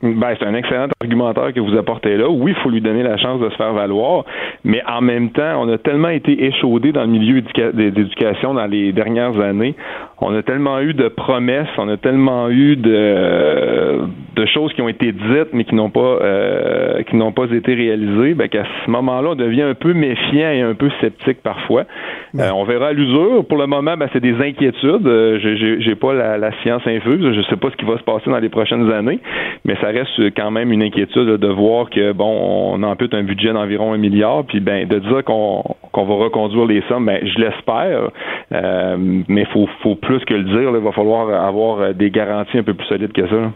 Ben, c'est un excellent argumentaire que vous apportez là. Oui, il faut lui donner la chance de se faire valoir, mais en même temps, on a tellement été échaudé dans le milieu d'éducation dans les dernières années. On a tellement eu de promesses, on a tellement eu de, de choses qui ont été dites mais qui n'ont pas euh, qui n'ont pas été réalisées, ben, qu'à ce moment-là, on devient un peu méfiant et un peu sceptique parfois. Euh, on verra à l'usure. Pour le moment, ben, c'est des inquiétudes. Euh, j'ai pas la, la, science infuse. Je sais pas ce qui va se passer dans les prochaines années, mais ça reste quand même une inquiétude de voir que bon, on ampute un budget d'environ un milliard, puis ben de dire qu'on qu'on va reconduire les sommes, ben je l'espère, euh, mais faut faut plus que le dire. il va falloir avoir des garanties un peu plus solides que ça.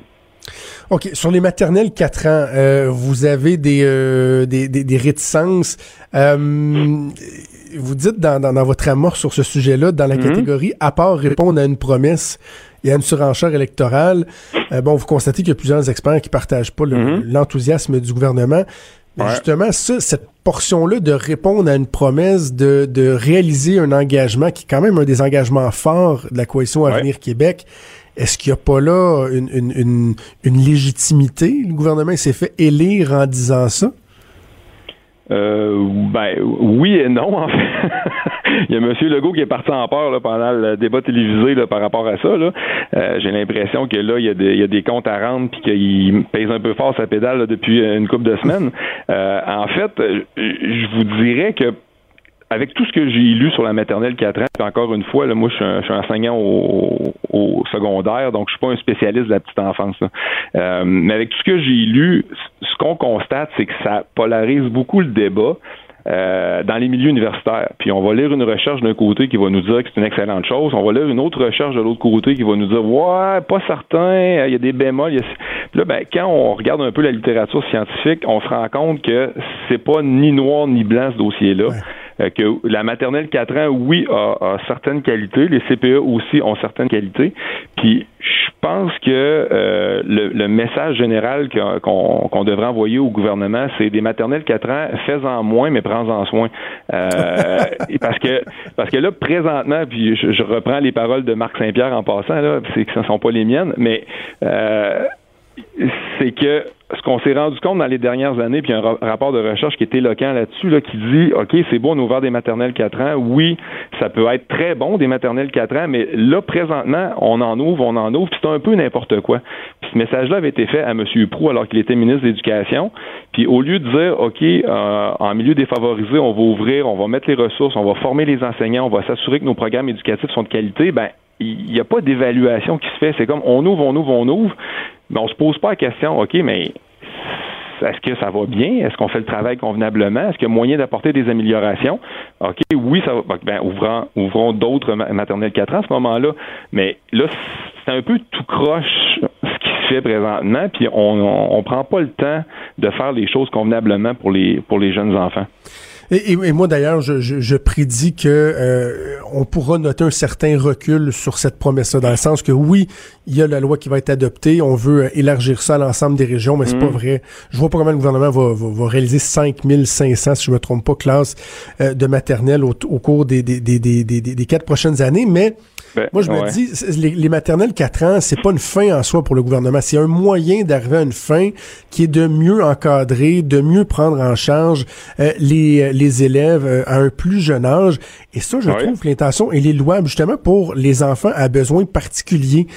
OK. Sur les maternelles 4 ans, euh, vous avez des, euh, des, des, réticences. Euh, vous dites dans, dans, votre amour sur ce sujet-là, dans la mhm. catégorie à part répondre à une promesse et à une surenchère électorale, bon, vous constatez qu'il y a plusieurs experts qui partagent pas mhm. l'enthousiasme du gouvernement. Justement, ça, cette portion-là de répondre à une promesse, de, de réaliser un engagement qui est quand même un des engagements forts de la coalition Avenir Québec, est-ce qu'il n'y a pas là une, une, une, légitimité? Le gouvernement s'est fait élire en disant ça? Euh, ben oui et non en fait. il y a M. Legault qui est parti en peur là, pendant le débat télévisé là, par rapport à ça. Là. Euh, j'ai l'impression que là, il y, a des, comptes à rendre puis qu'il pèse un peu fort sa pédale depuis une couple de semaines. Euh, en fait, je vous dirais que avec tout ce que j'ai lu sur la maternelle 4 ans, puis encore une fois, là, moi, je suis, un, enseignant au, secondaire, donc je suis pas un spécialiste de la petite enfance. Euh, mais avec tout ce que j'ai lu, ce qu'on constate, c'est que ça polarise beaucoup le débat. Euh, dans les milieux universitaires. Puis on va lire une recherche d'un côté qui va nous dire que c'est une excellente chose. On va lire une autre recherche de l'autre côté qui va nous dire ouais, pas certain, il y a des bémols. Puis là, ben, quand on regarde un peu la littérature scientifique, on se rend compte que c'est pas ni noir ni blanc ce dossier-là. Euh, que la maternelle 4 ans, oui, a, certaines qualités. Les CPE aussi ont certaines qualités. Puis je pense que euh, le, message général qu'on devrait envoyer au gouvernement, c'est des maternelles 4 ans, fais-en moins, mais prends-en soin. Euh, parce que parce que là, présentement, puis je, reprends les paroles de Marc Saint-Pierre en passant, là, c'est que ce ne sont pas les miennes, mais c'est que ce qu'on s'est rendu compte dans les dernières années, puis un rapport de recherche qui est éloquent là-dessus, là, qui dit OK, c'est bon, on a ouvert des maternelles 4 ans. Oui, ça peut être très bon, des maternelles 4 ans, mais là, présentement, on en ouvre, on en ouvre, puis c'est un peu n'importe quoi. Puis ce message-là avait été fait à M. Prou alors qu'il était ministre de l'Éducation. Puis au lieu de dire OK, euh, en milieu défavorisé, on va ouvrir, on va mettre les ressources, on va former les enseignants, on va s'assurer que nos programmes éducatifs sont de qualité, ben il n'y a pas d'évaluation qui se fait. C'est comme on ouvre, on ouvre, on ouvre, mais on se pose pas la question, OK, mais est-ce que ça va bien? Est-ce qu'on fait le travail convenablement? Est-ce qu'il y a moyen d'apporter des améliorations? OK, oui, ça va. Ben, ouvrons, ouvrons d'autres maternelles 4 ans à ce moment-là. Mais là, c'est un peu tout croche ce qui se fait présentement, puis on, on, prend pas le temps de faire les choses convenablement pour les pour les jeunes enfants. Et, et, moi d'ailleurs, je, je, je, prédis que euh, on pourra noter un certain recul sur cette promesse-là, dans le sens que oui, il y a la loi qui va être adoptée, on veut euh, élargir ça à l'ensemble des régions, mais c'est mm. pas vrai. Je vois pas comment le gouvernement va, va, va réaliser 5500, si je me trompe pas, classes euh, de maternelle au, au cours des, des, des, des, des, quatre prochaines années, mais ben, Moi, je me dis, les, les, maternelles 4 ans, c'est pas une fin en soi pour le gouvernement. C'est un moyen d'arriver à une fin qui est de mieux encadrer, de mieux prendre en charge euh, les, les élèves euh, à un plus jeune âge. Et ça, je trouve que l'intention, elle est louable justement pour les enfants à besoins particuliers.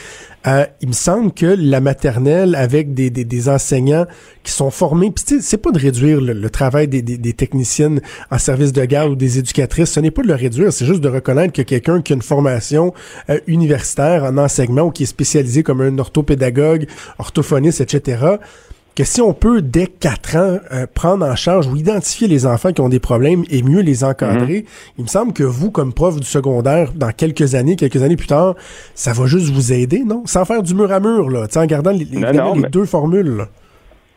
Euh, il me semble que la maternelle, avec des, des, des enseignants qui sont formés, puis c'est pas de réduire le, travail des, des, techniciennes en service de garde ou des éducatrices, ce n'est pas de le réduire, c'est juste de reconnaître que quelqu'un qui a une formation euh, universitaire en enseignement ou qui est spécialisé comme un orthopédagogue, orthophoniste, etc., que si on peut, dès quatre ans, euh, prendre en charge ou identifier les enfants qui ont des problèmes et mieux les encadrer, mhm. il me semble que vous, comme prof du secondaire, dans quelques années, quelques années plus tard, ça va juste vous aider, non? Sans faire du mur à mur, là, en gardant les, les deux formules.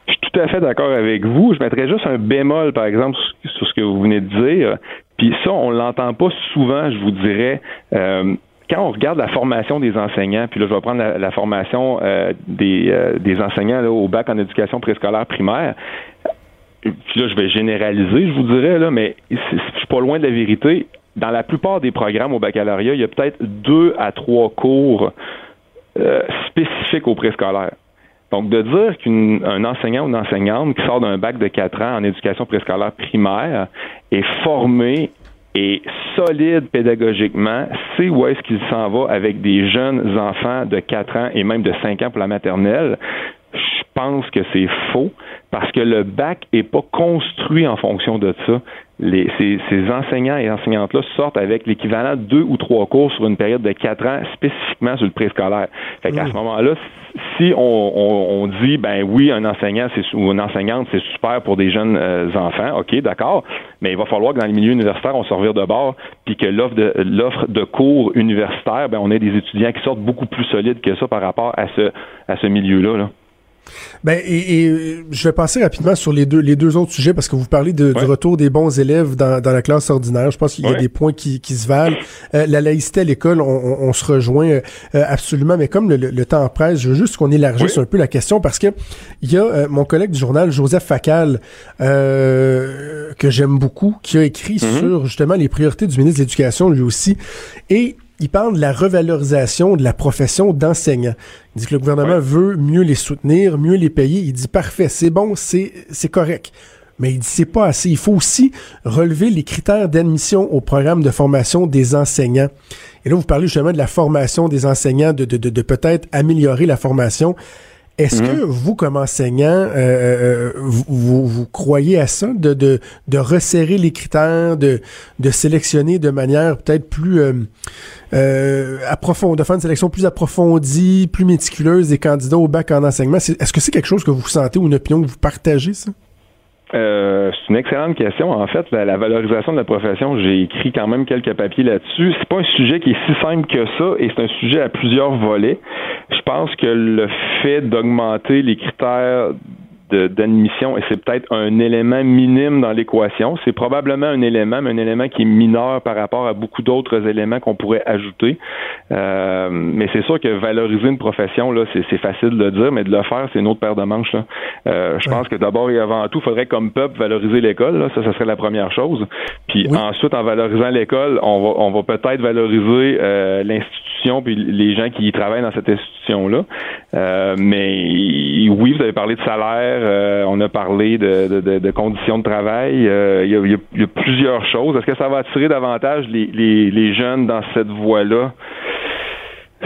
Je suis tout à fait d'accord avec vous. Je mettrais juste un bémol, par exemple, sur ce que vous venez de dire. Puis ça, on l'entend pas souvent, je vous dirais. Euh, quand on regarde la formation des enseignants, puis là, je vais prendre la, formation euh, des, euh, des, enseignants au bac en éducation préscolaire primaire, puis là, je vais généraliser, je vous dirais, là, mais je suis pas loin de la vérité. Dans la plupart des programmes au baccalauréat, il y a peut-être deux à trois cours euh, spécifiques au préscolaire. Donc, de dire qu'un enseignant ou une enseignante qui sort d'un bac de quatre ans en éducation préscolaire primaire est formé et solide pédagogiquement, c'est où est-ce qu'il s'en va avec des jeunes enfants de 4 ans et même de 5 ans pour la maternelle? Je pense que c'est faux parce que le bac est pas construit en fonction de ça les, ces, ces, enseignants et enseignantes-là sortent avec l'équivalent de deux ou trois cours sur une période de quatre ans, spécifiquement sur le préscolaire. Fait qu'à ce moment-là, si on, on, on, dit, ben oui, un enseignant ou une enseignante, c'est super pour des jeunes euh, enfants, ok, d'accord, mais il va falloir que dans les milieux universitaires, on se revire de bord, puis que l'offre de l'offre de cours universitaires, ben on ait des étudiants qui sortent beaucoup plus solides que ça par rapport à ce à ce milieu-là. Là. Ben et, je vais passer rapidement sur les deux les deux autres sujets parce que vous parlez de, du retour des bons élèves dans, dans la classe ordinaire. Je pense qu'il y a des points qui, qui se valent. Euh, la laïcité à l'école, on, on, se rejoint euh, absolument, mais comme le, le, temps presse, je veux juste qu'on élargisse un peu la question parce que il y a euh, mon collègue du journal Joseph Facal que j'aime beaucoup qui a écrit mm-hmm. sur justement les priorités du ministre de l'Éducation lui aussi et il parle de la revalorisation de la profession d'enseignant. Il dit que le gouvernement veut mieux les soutenir, mieux les payer. Il dit parfait, c'est bon, c'est c'est correct. Mais il dit c'est pas assez. Il faut aussi relever les critères d'admission au programme de formation des enseignants. Et là, vous parlez justement de la formation des enseignants, de, de, de peut-être améliorer la formation. Est-ce que mhm. vous, comme enseignant, euh, euh, vous, vous, croyez à ça, de, de, de resserrer les critères, de, de sélectionner de manière peut-être plus euh, euh approfondie, de faire une sélection plus approfondie, plus méticuleuse des candidats au bac en enseignement? Est-ce que c'est quelque chose que vous sentez ou une opinion que vous partagez, ça? Euh, c'est une excellente question. En fait, la, valorisation de la profession, j'ai écrit quand même quelques papiers là-dessus. C'est pas un sujet qui est si simple que ça, et c'est un sujet à plusieurs volets. Je pense que le fait d'augmenter les critères d'admission et c'est peut-être un élément minime dans l'équation. C'est probablement un élément, mais un élément qui est mineur par rapport à beaucoup d'autres éléments qu'on pourrait ajouter. Euh, mais c'est sûr que valoriser une profession, là, c'est facile de le dire, mais de le faire, c'est une autre paire de manches. Là. Euh, je pense que d'abord et avant tout, il faudrait comme peuple valoriser l'école. Ça, ça serait la première chose. Puis ensuite, en valorisant l'école, on va, on va peut-être valoriser euh, l'institution puis les gens qui y travaillent dans cette institution-là. Euh, mais oui, vous avez parlé de salaire euh, on a parlé de, conditions de travail. Euh, il, y a, plusieurs choses. Est-ce que ça va attirer davantage les, jeunes dans cette voie-là?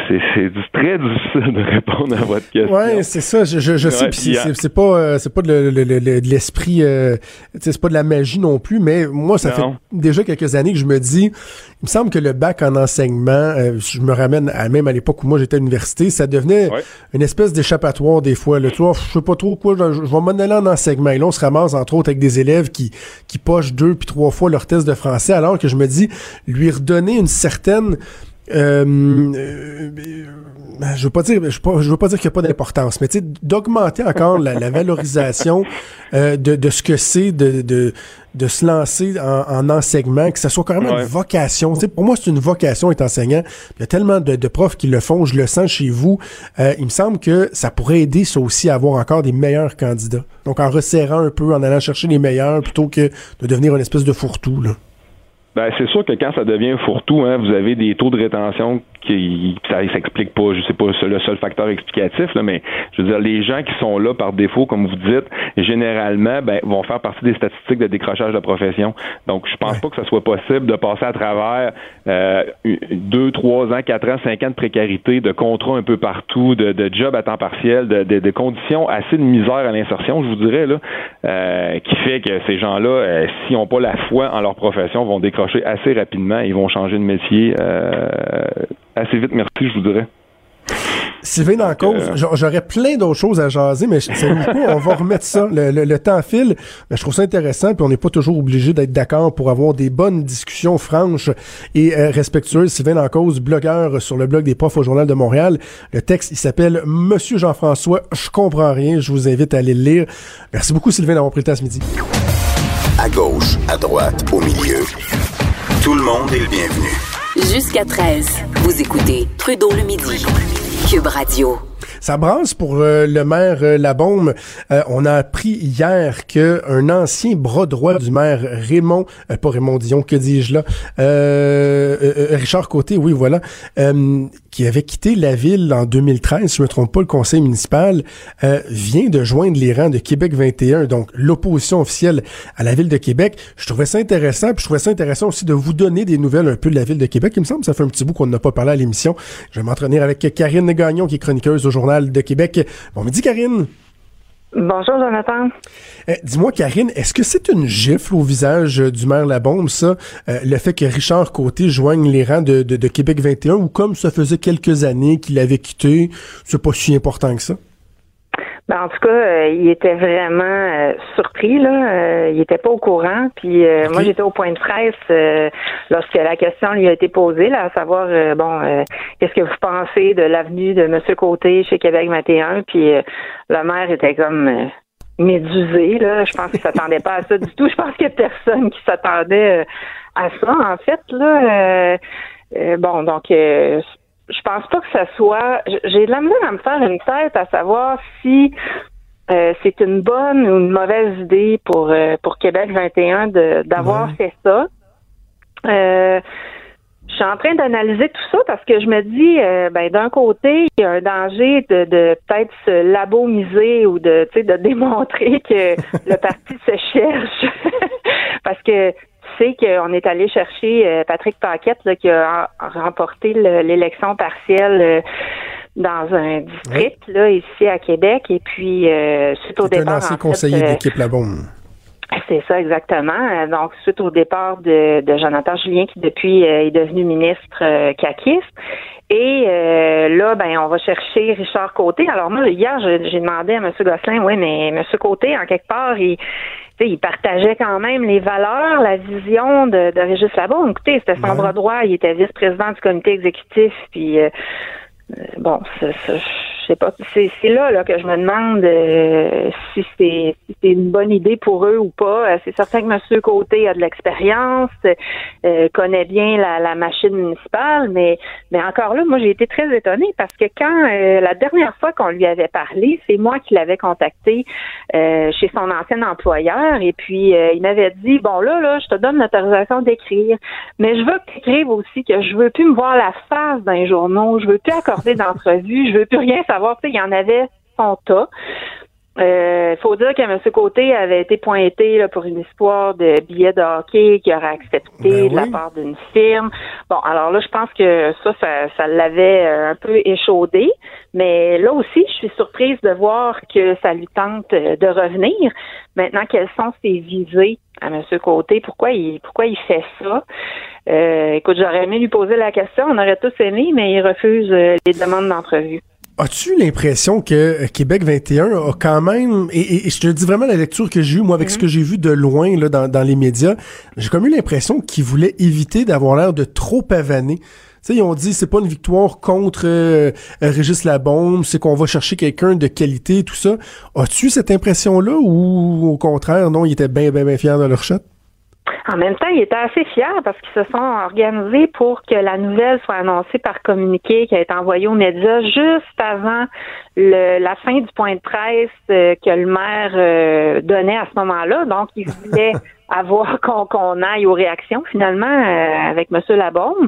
C'est très difficile de répondre à votre question. Ouais, c'est ça. Je, je, je sais. Ouais, puis c'est- pas, euh, c'est pas de, le- le- le- le- de l'esprit. euh, c'est pas de la magie non plus. Mais moi, ça Non. fait déjà quelques années que je me dis. Il me semble que le bac en enseignement, euh, je me ramène à même à l'époque où moi j'étais à l'université, ça devenait Ouais. une espèce d'échappatoire des fois. Là, tu vois, je sais pas trop quoi. Je, je vais m'en aller en enseignement. Et là, on se ramasse entre autres avec des élèves qui qui pochent deux puis trois fois leur test de français, alors que je me dis lui redonner une certaine euh, euh, euh, je veux pas dire, je veux pas, je veux pas dire qu'il n'y a pas d'importance, mais tu sais, d'augmenter encore la, la valorisation euh, de, de ce que c'est de, de, de se lancer en, en enseignement, que ça soit carrément Ouais. une vocation. Tu sais, pour moi, c'est une vocation être enseignant. Il y a tellement de, de profs qui le font, je le sens chez vous. Euh, il me semble que ça pourrait aider ça aussi à avoir encore des meilleurs candidats. Donc en resserrant un peu, en allant chercher les meilleurs, plutôt que de devenir une espèce de fourre-tout. Là. Ben, c'est sûr que quand ça devient fourre-tout, hein, vous avez des taux de rétention qui ça s'explique pas. Je sais pas le seul facteur explicatif, là, mais je veux dire, les gens qui sont là par défaut, comme vous dites, généralement, ben, vont faire partie des statistiques de décrochage de profession. Donc, je pense pas que ça soit possible de passer à travers euh, deux, trois ans, quatre ans, cinq ans de précarité, de contrats un peu partout, de, de jobs à temps partiel, de, de- de conditions assez de misère à l'insertion, je vous dirais, là, euh, qui fait que ces gens-là, euh, s'ils n'ont pas la foi en leur profession, vont décrocher assez rapidement et vont changer de métier euh, assez vite, merci, je vous dirais. Sylvain dans cause, euh, j'a- j'aurais plein d'autres choses à jaser, mais c'est on va remettre ça. Le, le- le temps file, mais je trouve ça intéressant, puis on n'est pas toujours obligé d'être d'accord pour avoir des bonnes discussions franches et euh, respectueuses. Sylvain dans cause, blogueur sur le blog des profs au Journal de Montréal. Le texte, il s'appelle Monsieur Jean-François, je comprends rien. Je vous invite à aller le lire. Merci beaucoup, Sylvain, d'avoir pris le temps ce midi. À gauche, à droite, au milieu. Tout le monde est le bienvenu. Jusqu'à 13, vous écoutez Trudeau le midi. Cube Radio. Ça brasse pour euh, le maire euh, Labaume. Euh, on a appris hier que un ancien bras droit du maire Raymond, euh, pas Raymond Dion, que dis-je là, euh, euh, euh, Richard Côté, oui voilà, euh, qui avait quitté la ville en 2013, si je me trompe pas, le conseil municipal, euh, vient de joindre les rangs de Québec 21, donc l'opposition officielle à la ville de Québec. Je trouvais ça intéressant, puis je trouvais ça intéressant aussi de vous donner des nouvelles un peu de la ville de Québec. Il me semble que ça fait un petit bout qu'on n'a pas parlé à l'émission. Je vais m'entretenir avec Karine Gagnon, qui est chroniqueuse au Journal de Québec. Bon midi, Karine. Bonjour, Jonathan. Euh, Dis-moi, Karine, est-ce que c'est une gifle au visage euh, du maire Labombe, ça, euh, le fait que Richard Côté joigne les rangs de, de- de Québec 21, ou comme ça faisait quelques années qu'il avait quitté, c'est pas si important que ça? Ben, en tout cas, euh, il était vraiment euh, surpris, là. Euh, il était pas au courant. Puis euh, moi, j'étais au point de presse euh, lorsque la question lui a été posée, là, à savoir, euh, bon, euh, qu'est-ce que vous pensez de l'avenue de Monsieur Côté chez Québec 21? Puis euh, le maire était comme euh, médusé, là. Je pense qu'il s'attendait pas à ça du tout. Je pense qu'il y a personne qui s'attendait à ça, en fait, là. Euh, euh, bon, donc euh, je pense pas que ça soit. J'ai de la misère à me faire une tête à savoir si euh, c'est une bonne ou une mauvaise idée pour euh, pour Québec 21 de d'avoir Ouais. fait ça. Euh, je suis en train d'analyser tout ça parce que je me dis, euh, ben d'un côté, il y a un danger de, de peut-être se labomiser ou de, de démontrer que le parti se cherche, parce que qu'on est allé chercher euh, Patrick Paquette là, qui a remporté le- l'élection partielle. euh, dans un district là ici à Québec et puis euh, suite au C'est un départ ancien en fait, conseiller euh, d'équipe c'est ça, exactement. Donc, suite au départ de, de Jonathan Julien, qui depuis euh, est devenu ministre euh, caquiste. Et euh, là, ben, on va chercher Richard Côté. Alors moi, hier, j'ai demandé à M. Gosselin, oui, mais M. Côté, en quelque part, il, il partageait quand même les valeurs, la vision de, de Régis Labaume. Écoutez, c'était son Ouais. bras droit, il était vice-président du comité exécutif, puis euh, bon, c'est- c'est- je sais pas. C'est là, là que je me demande euh, si c'est si une bonne idée pour eux ou pas. Euh, C'est certain que M. Côté a de l'expérience, euh, connaît bien la, la machine municipale, mais mais encore là, moi j'ai été très étonnée parce que quand euh, la dernière fois qu'on lui avait parlé, c'est moi qui l'avais contacté euh, chez son ancien employeur et puis euh, il m'avait dit bon là là, je te donne l'autorisation d'écrire, mais je veux que tu écrives aussi que je veux plus me voir la face dans les journaux, je veux plus accorder d'entrevue, je veux plus rien savoir. Tu sais, il y en avait son tas. Il faut dire que M. Côté avait été pointé là, pour une histoire de billets de hockey qu'il aurait accepté Ben de la part d'une firme. Bon, alors là, je pense que ça, ça, ça l'avait euh, un peu échaudé. Mais là aussi, je suis surprise de voir que ça lui tente euh, de revenir. Maintenant, quelles sont ses visées à M. Côté? Pourquoi il, pourquoi il fait ça? Euh, écoute, j'aurais aimé lui poser la question. On aurait tous aimé, mais il refuse euh, les demandes d'entrevue. As-tu l'impression que Québec 21 a quand même, et, et- et je te dis vraiment la lecture que j'ai eue, moi, avec ce que j'ai vu de loin là, dans, dans les médias, j'ai comme eu l'impression qu'ils voulaient éviter d'avoir l'air de trop pavaner. Tu sais, ils ont dit c'est pas une victoire contre euh, euh, Régis Labombe, c'est qu'on va chercher quelqu'un de qualité, tout ça. As-tu cette impression-là ou au contraire, non, ils étaient bien, bien, bien fiers de leur shot? En même temps, ils étaient assez fiers parce qu'ils se sont organisés pour que la nouvelle soit annoncée par communiqué qui a été envoyé aux médias juste avant le- la fin du point de presse euh, que le maire euh, donnait à ce moment-là. Donc, ils voulaient avoir qu'on aille aux réactions finalement euh, avec M. Labaume.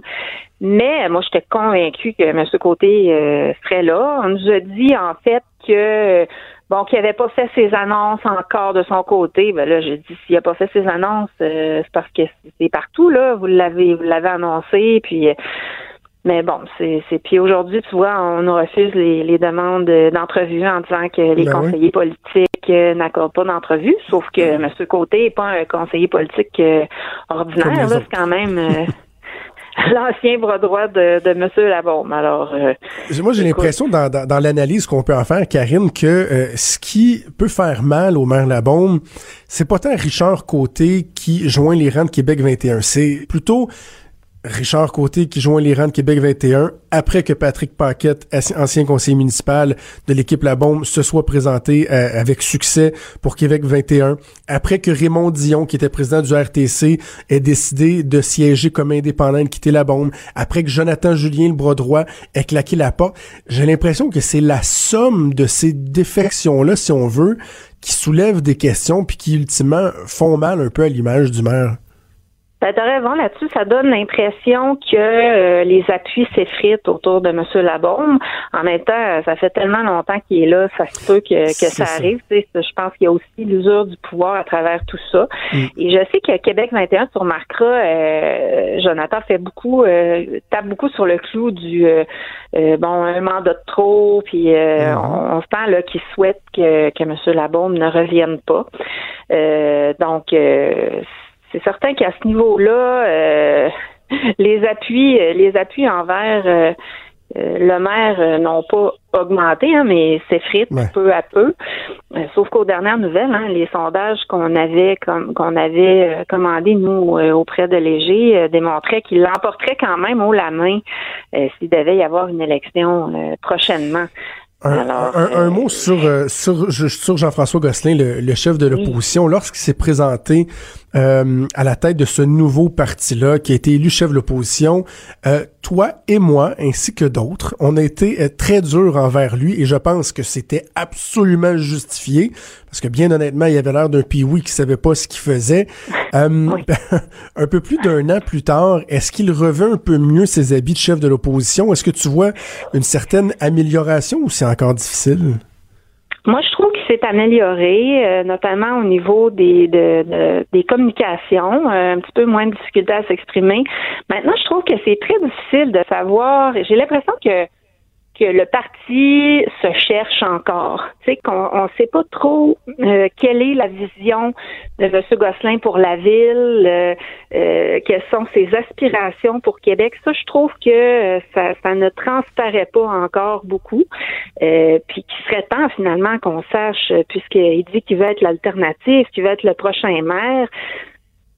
Mais moi, j'étais convaincue que M. Côté euh, serait là. On nous a dit en fait que bon, qu'il n'avait pas fait ses annonces encore de son côté. Ben là, j'ai dit s'il n'a pas fait ses annonces, euh, c'est parce que c'est partout, là. Vous l'avez vous l'avez annoncé, puis euh, mais bon, c'est puis aujourd'hui, tu vois, on nous refuse les, les demandes d'entrevue en disant que les Ben oui. conseillers politiques euh, n'accordent pas d'entrevue, sauf que M. Côté n'est pas un conseiller politique euh, ordinaire, là, c'est quand même euh, l'ancien bras droit de, de M. Labaume. Alors euh, Moi, j'ai l'impression dans, dans, dans l'analyse qu'on peut en faire, Karine, que euh, ce qui peut faire mal au maire Labaume, c'est pas tant Richard Côté qui joint les rangs de Québec 21. C'est plutôt Richard Côté qui joint les rangs de Québec 21 après que Patrick Paquette, ancien conseiller municipal de l'équipe La Bombe, se soit présenté euh, avec succès pour Québec 21. Après que Raymond Dion, qui était président du RTC, ait décidé de siéger comme indépendant et de quitter La Bombe. Après que Jonathan Julien, le bras droit, ait claqué la porte. J'ai l'impression que c'est la somme de ces défections-là, si on veut, qui soulèvent des questions puis qui, ultimement, font mal un peu à l'image du maire. Ben, t'as raison là-dessus. Ça donne l'impression que euh, les appuis s'effritent autour de M. Labaume. En même temps, euh, ça fait tellement longtemps qu'il est là, ça se peut que, que ça, ça. arrive. Je pense qu'il y a aussi l'usure du pouvoir à travers tout ça. Mm. Et je sais que Québec 21, tu remarqueras, euh, Jonathan fait beaucoup, euh, tape beaucoup sur le clou du euh, euh, bon un mandat de trop, puis euh, Mhm. on, on sent là qu'il souhaite que, que M. Labaume ne revienne pas. Euh, donc euh, c'est certain qu'à ce niveau-là, euh, les appuis, euh, les appuis envers euh, le maire euh, n'ont pas augmenté, hein, mais s'effritent Ouais. peu à peu. Sauf qu'aux dernières nouvelles, hein, les sondages qu'on avait comme qu'on avait commandés nous euh, auprès de Léger euh, démontraient qu'il l'emporterait quand même haut la main euh, s'il devait y avoir une élection euh, prochainement. Un, Alors, un- un euh, mot sur, euh, sur, je- sur Jean-François Gosselin, le, le chef de l'opposition, lorsqu'il s'est présenté euh, à la tête de ce nouveau parti-là, qui a été élu chef de l'opposition, euh, toi et moi, ainsi que d'autres, on a été euh, très durs envers lui et je pense que c'était absolument justifié, parce que bien honnêtement, il avait l'air d'un pioui qui savait pas ce qu'il faisait. Euh, Oui. un peu plus d'un an plus tard, est-ce qu'il revêt un peu mieux ses habits de chef de l'opposition? Est-ce que tu vois une certaine amélioration ou c'est encore difficile? Moi, je trouve qu'il s'est amélioré, euh, notamment au niveau des de, de- des communications, euh, un petit peu moins de difficulté à s'exprimer. Maintenant, je trouve que c'est très difficile de savoir. J'ai l'impression que que le parti se cherche encore. Tu sais qu'on on sait pas trop euh, quelle est la vision de M. Gosselin pour la ville, euh, euh, quelles sont ses aspirations pour Québec. Ça, je trouve que ça, ne transparaît pas encore beaucoup. Puis qu'il serait temps finalement qu'on sache, puisqu'il dit qu'il veut être l'alternative, qu'il veut être le prochain maire.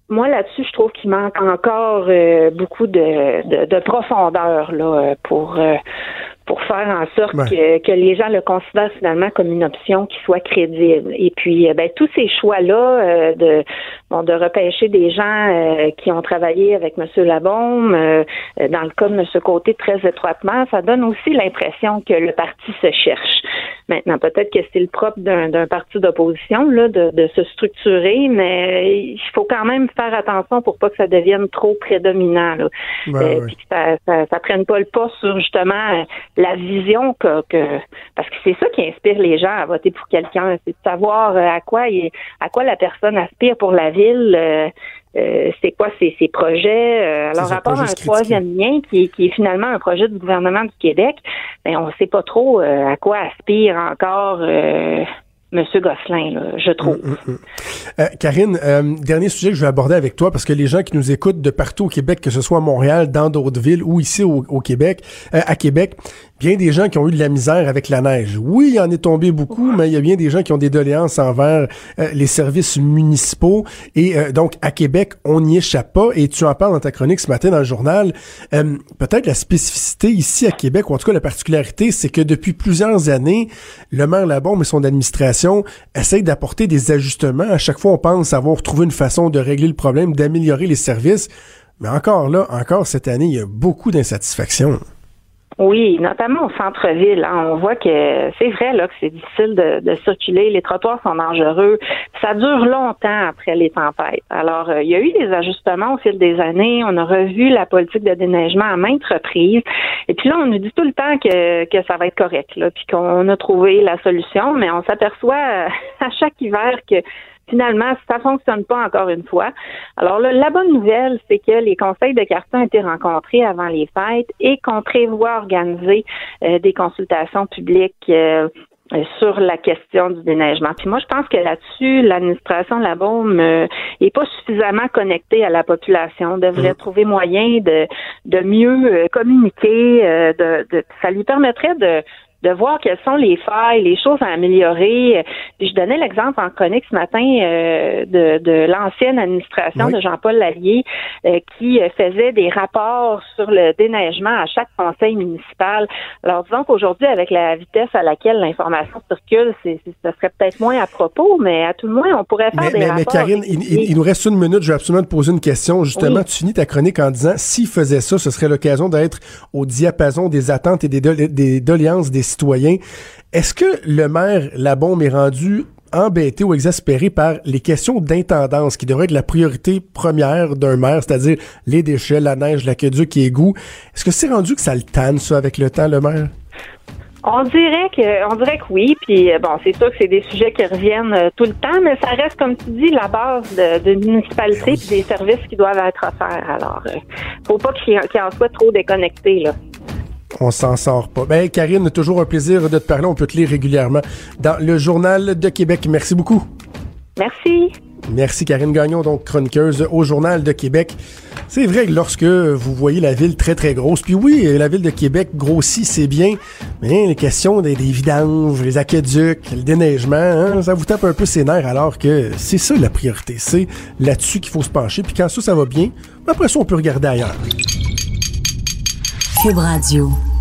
Moi, là-dessus, je trouve qu'il manque encore beaucoup de, de, de profondeur là, pour, pour faire en sorte que, que les gens le considèrent finalement comme une option qui soit crédible. Et puis, euh, ben, tous ces choix-là euh, de, bon, de repêcher des gens euh, qui ont travaillé avec M. Labaume, euh, euh, dans le cas de M. Côté très étroitement, ça donne aussi l'impression que le parti se cherche. Maintenant, peut-être que c'est le propre d'un, d'un parti d'opposition là, de, de se structurer, mais il faut quand même faire attention pour pas que ça devienne trop prédominant. Là. Euh, puis que ça, ça, ça prenne pas le pas sur justement euh, la vision que, que parce que c'est ça qui inspire les gens à voter pour quelqu'un, c'est de savoir euh, à quoi il, à quoi la personne aspire pour la ville. euh, euh, c'est quoi ses, ses projets. Euh, alors, ça, à un troisième lien qui est, qui est finalement un projet du gouvernement du Québec, ben, on ne sait pas trop euh, à quoi aspire encore euh, M. Gosselin, je trouve. Euh, Karine, euh, dernier sujet que je vais aborder avec toi, parce que les gens qui nous écoutent de partout au Québec, que ce soit à Montréal, dans d'autres villes ou ici au, au Québec, euh, à Québec, bien des gens qui ont eu de la misère avec la neige. Oui, il en est tombé beaucoup, mais il y a bien des gens qui ont des doléances envers euh, les services municipaux. Et euh, donc, à Québec, on n'y échappe pas. Et tu en parles dans ta chronique ce matin dans le journal. Euh, Peut-être la spécificité ici à Québec, ou en tout cas la particularité, c'est que depuis plusieurs années, le maire Labombe et son administration essayent d'apporter des ajustements. À chaque fois, on pense avoir trouvé une façon de régler le problème, d'améliorer les services. Mais encore là, encore cette année, il y a beaucoup d'insatisfaction. Oui, notamment au centre-ville. hein. On voit que c'est vrai là que c'est difficile de, circuler. Les trottoirs sont dangereux. Ça dure longtemps après les tempêtes. Alors, euh, il y a eu des ajustements au fil des années. On a revu la politique de déneigement à maintes reprises. Et puis là, on nous dit tout le temps que, que ça va être correct, là, puis qu'on a trouvé la solution, mais on s'aperçoit euh, à chaque hiver que finalement, ça fonctionne pas encore une fois. Alors là, la bonne nouvelle, c'est que les conseils de quartier ont été rencontrés avant les fêtes et qu'on prévoit organiser euh, des consultations publiques euh, euh, sur la question du déneigement. Puis moi, je pense que là-dessus, l'administration de la Baume euh, est pas suffisamment connectée à la population. devrait trouver moyen de, de mieux euh, communiquer. euh, de, de, ça lui permettrait de de voir quelles sont les failles, les choses à améliorer. Puis je donnais l'exemple en chronique ce matin euh, de, de l'ancienne administration Oui. de Jean-Paul Lallier euh, qui euh, faisait des rapports sur le déneigement à chaque conseil municipal. Alors disons qu'aujourd'hui, avec la vitesse à laquelle l'information circule, c'est, ça serait peut-être moins à propos, mais à tout le moins, on pourrait faire Mais, des mais, rapports. mais Karine, il, il- il nous reste une minute. Je vais absolument te poser une question. Justement, Oui. tu finis ta chronique en disant s'il faisait ça, ce serait l'occasion d'être au diapason des attentes et des, dol- des doléances des citoyens. Est-ce que le maire Labombe est rendu embêté ou exaspéré par les questions d'intendance qui devraient être la priorité première d'un maire, c'est-à-dire les déchets, la neige, l'aqueduc et égout. Est-ce que c'est rendu que ça le tanne, ça, avec le temps, le maire? On dirait que on dirait que oui, puis euh, bon, c'est sûr que c'est des sujets qui reviennent euh, tout le temps, mais ça reste comme tu dis la base de- d'une municipalité puis des services qui doivent être offerts. Alors, euh, faut pas qu'il qu'il en soit trop déconnecté là. On s'en sort pas. Ben, Karine, toujours un plaisir de te parler. On peut te lire régulièrement dans le Journal de Québec. Merci beaucoup. Merci. Merci Karine Gagnon, donc chroniqueuse au Journal de Québec. C'est vrai que lorsque vous voyez la ville très très grosse, puis oui, la ville de Québec grossit, c'est bien, mais les questions des, des vidanges, les aqueducs, le déneigement, hein, ça vous tape un peu ses nerfs alors que c'est ça la priorité, c'est là-dessus qu'il faut se pencher, puis quand ça, ça va bien, après ça, on peut regarder ailleurs. Cube Radio.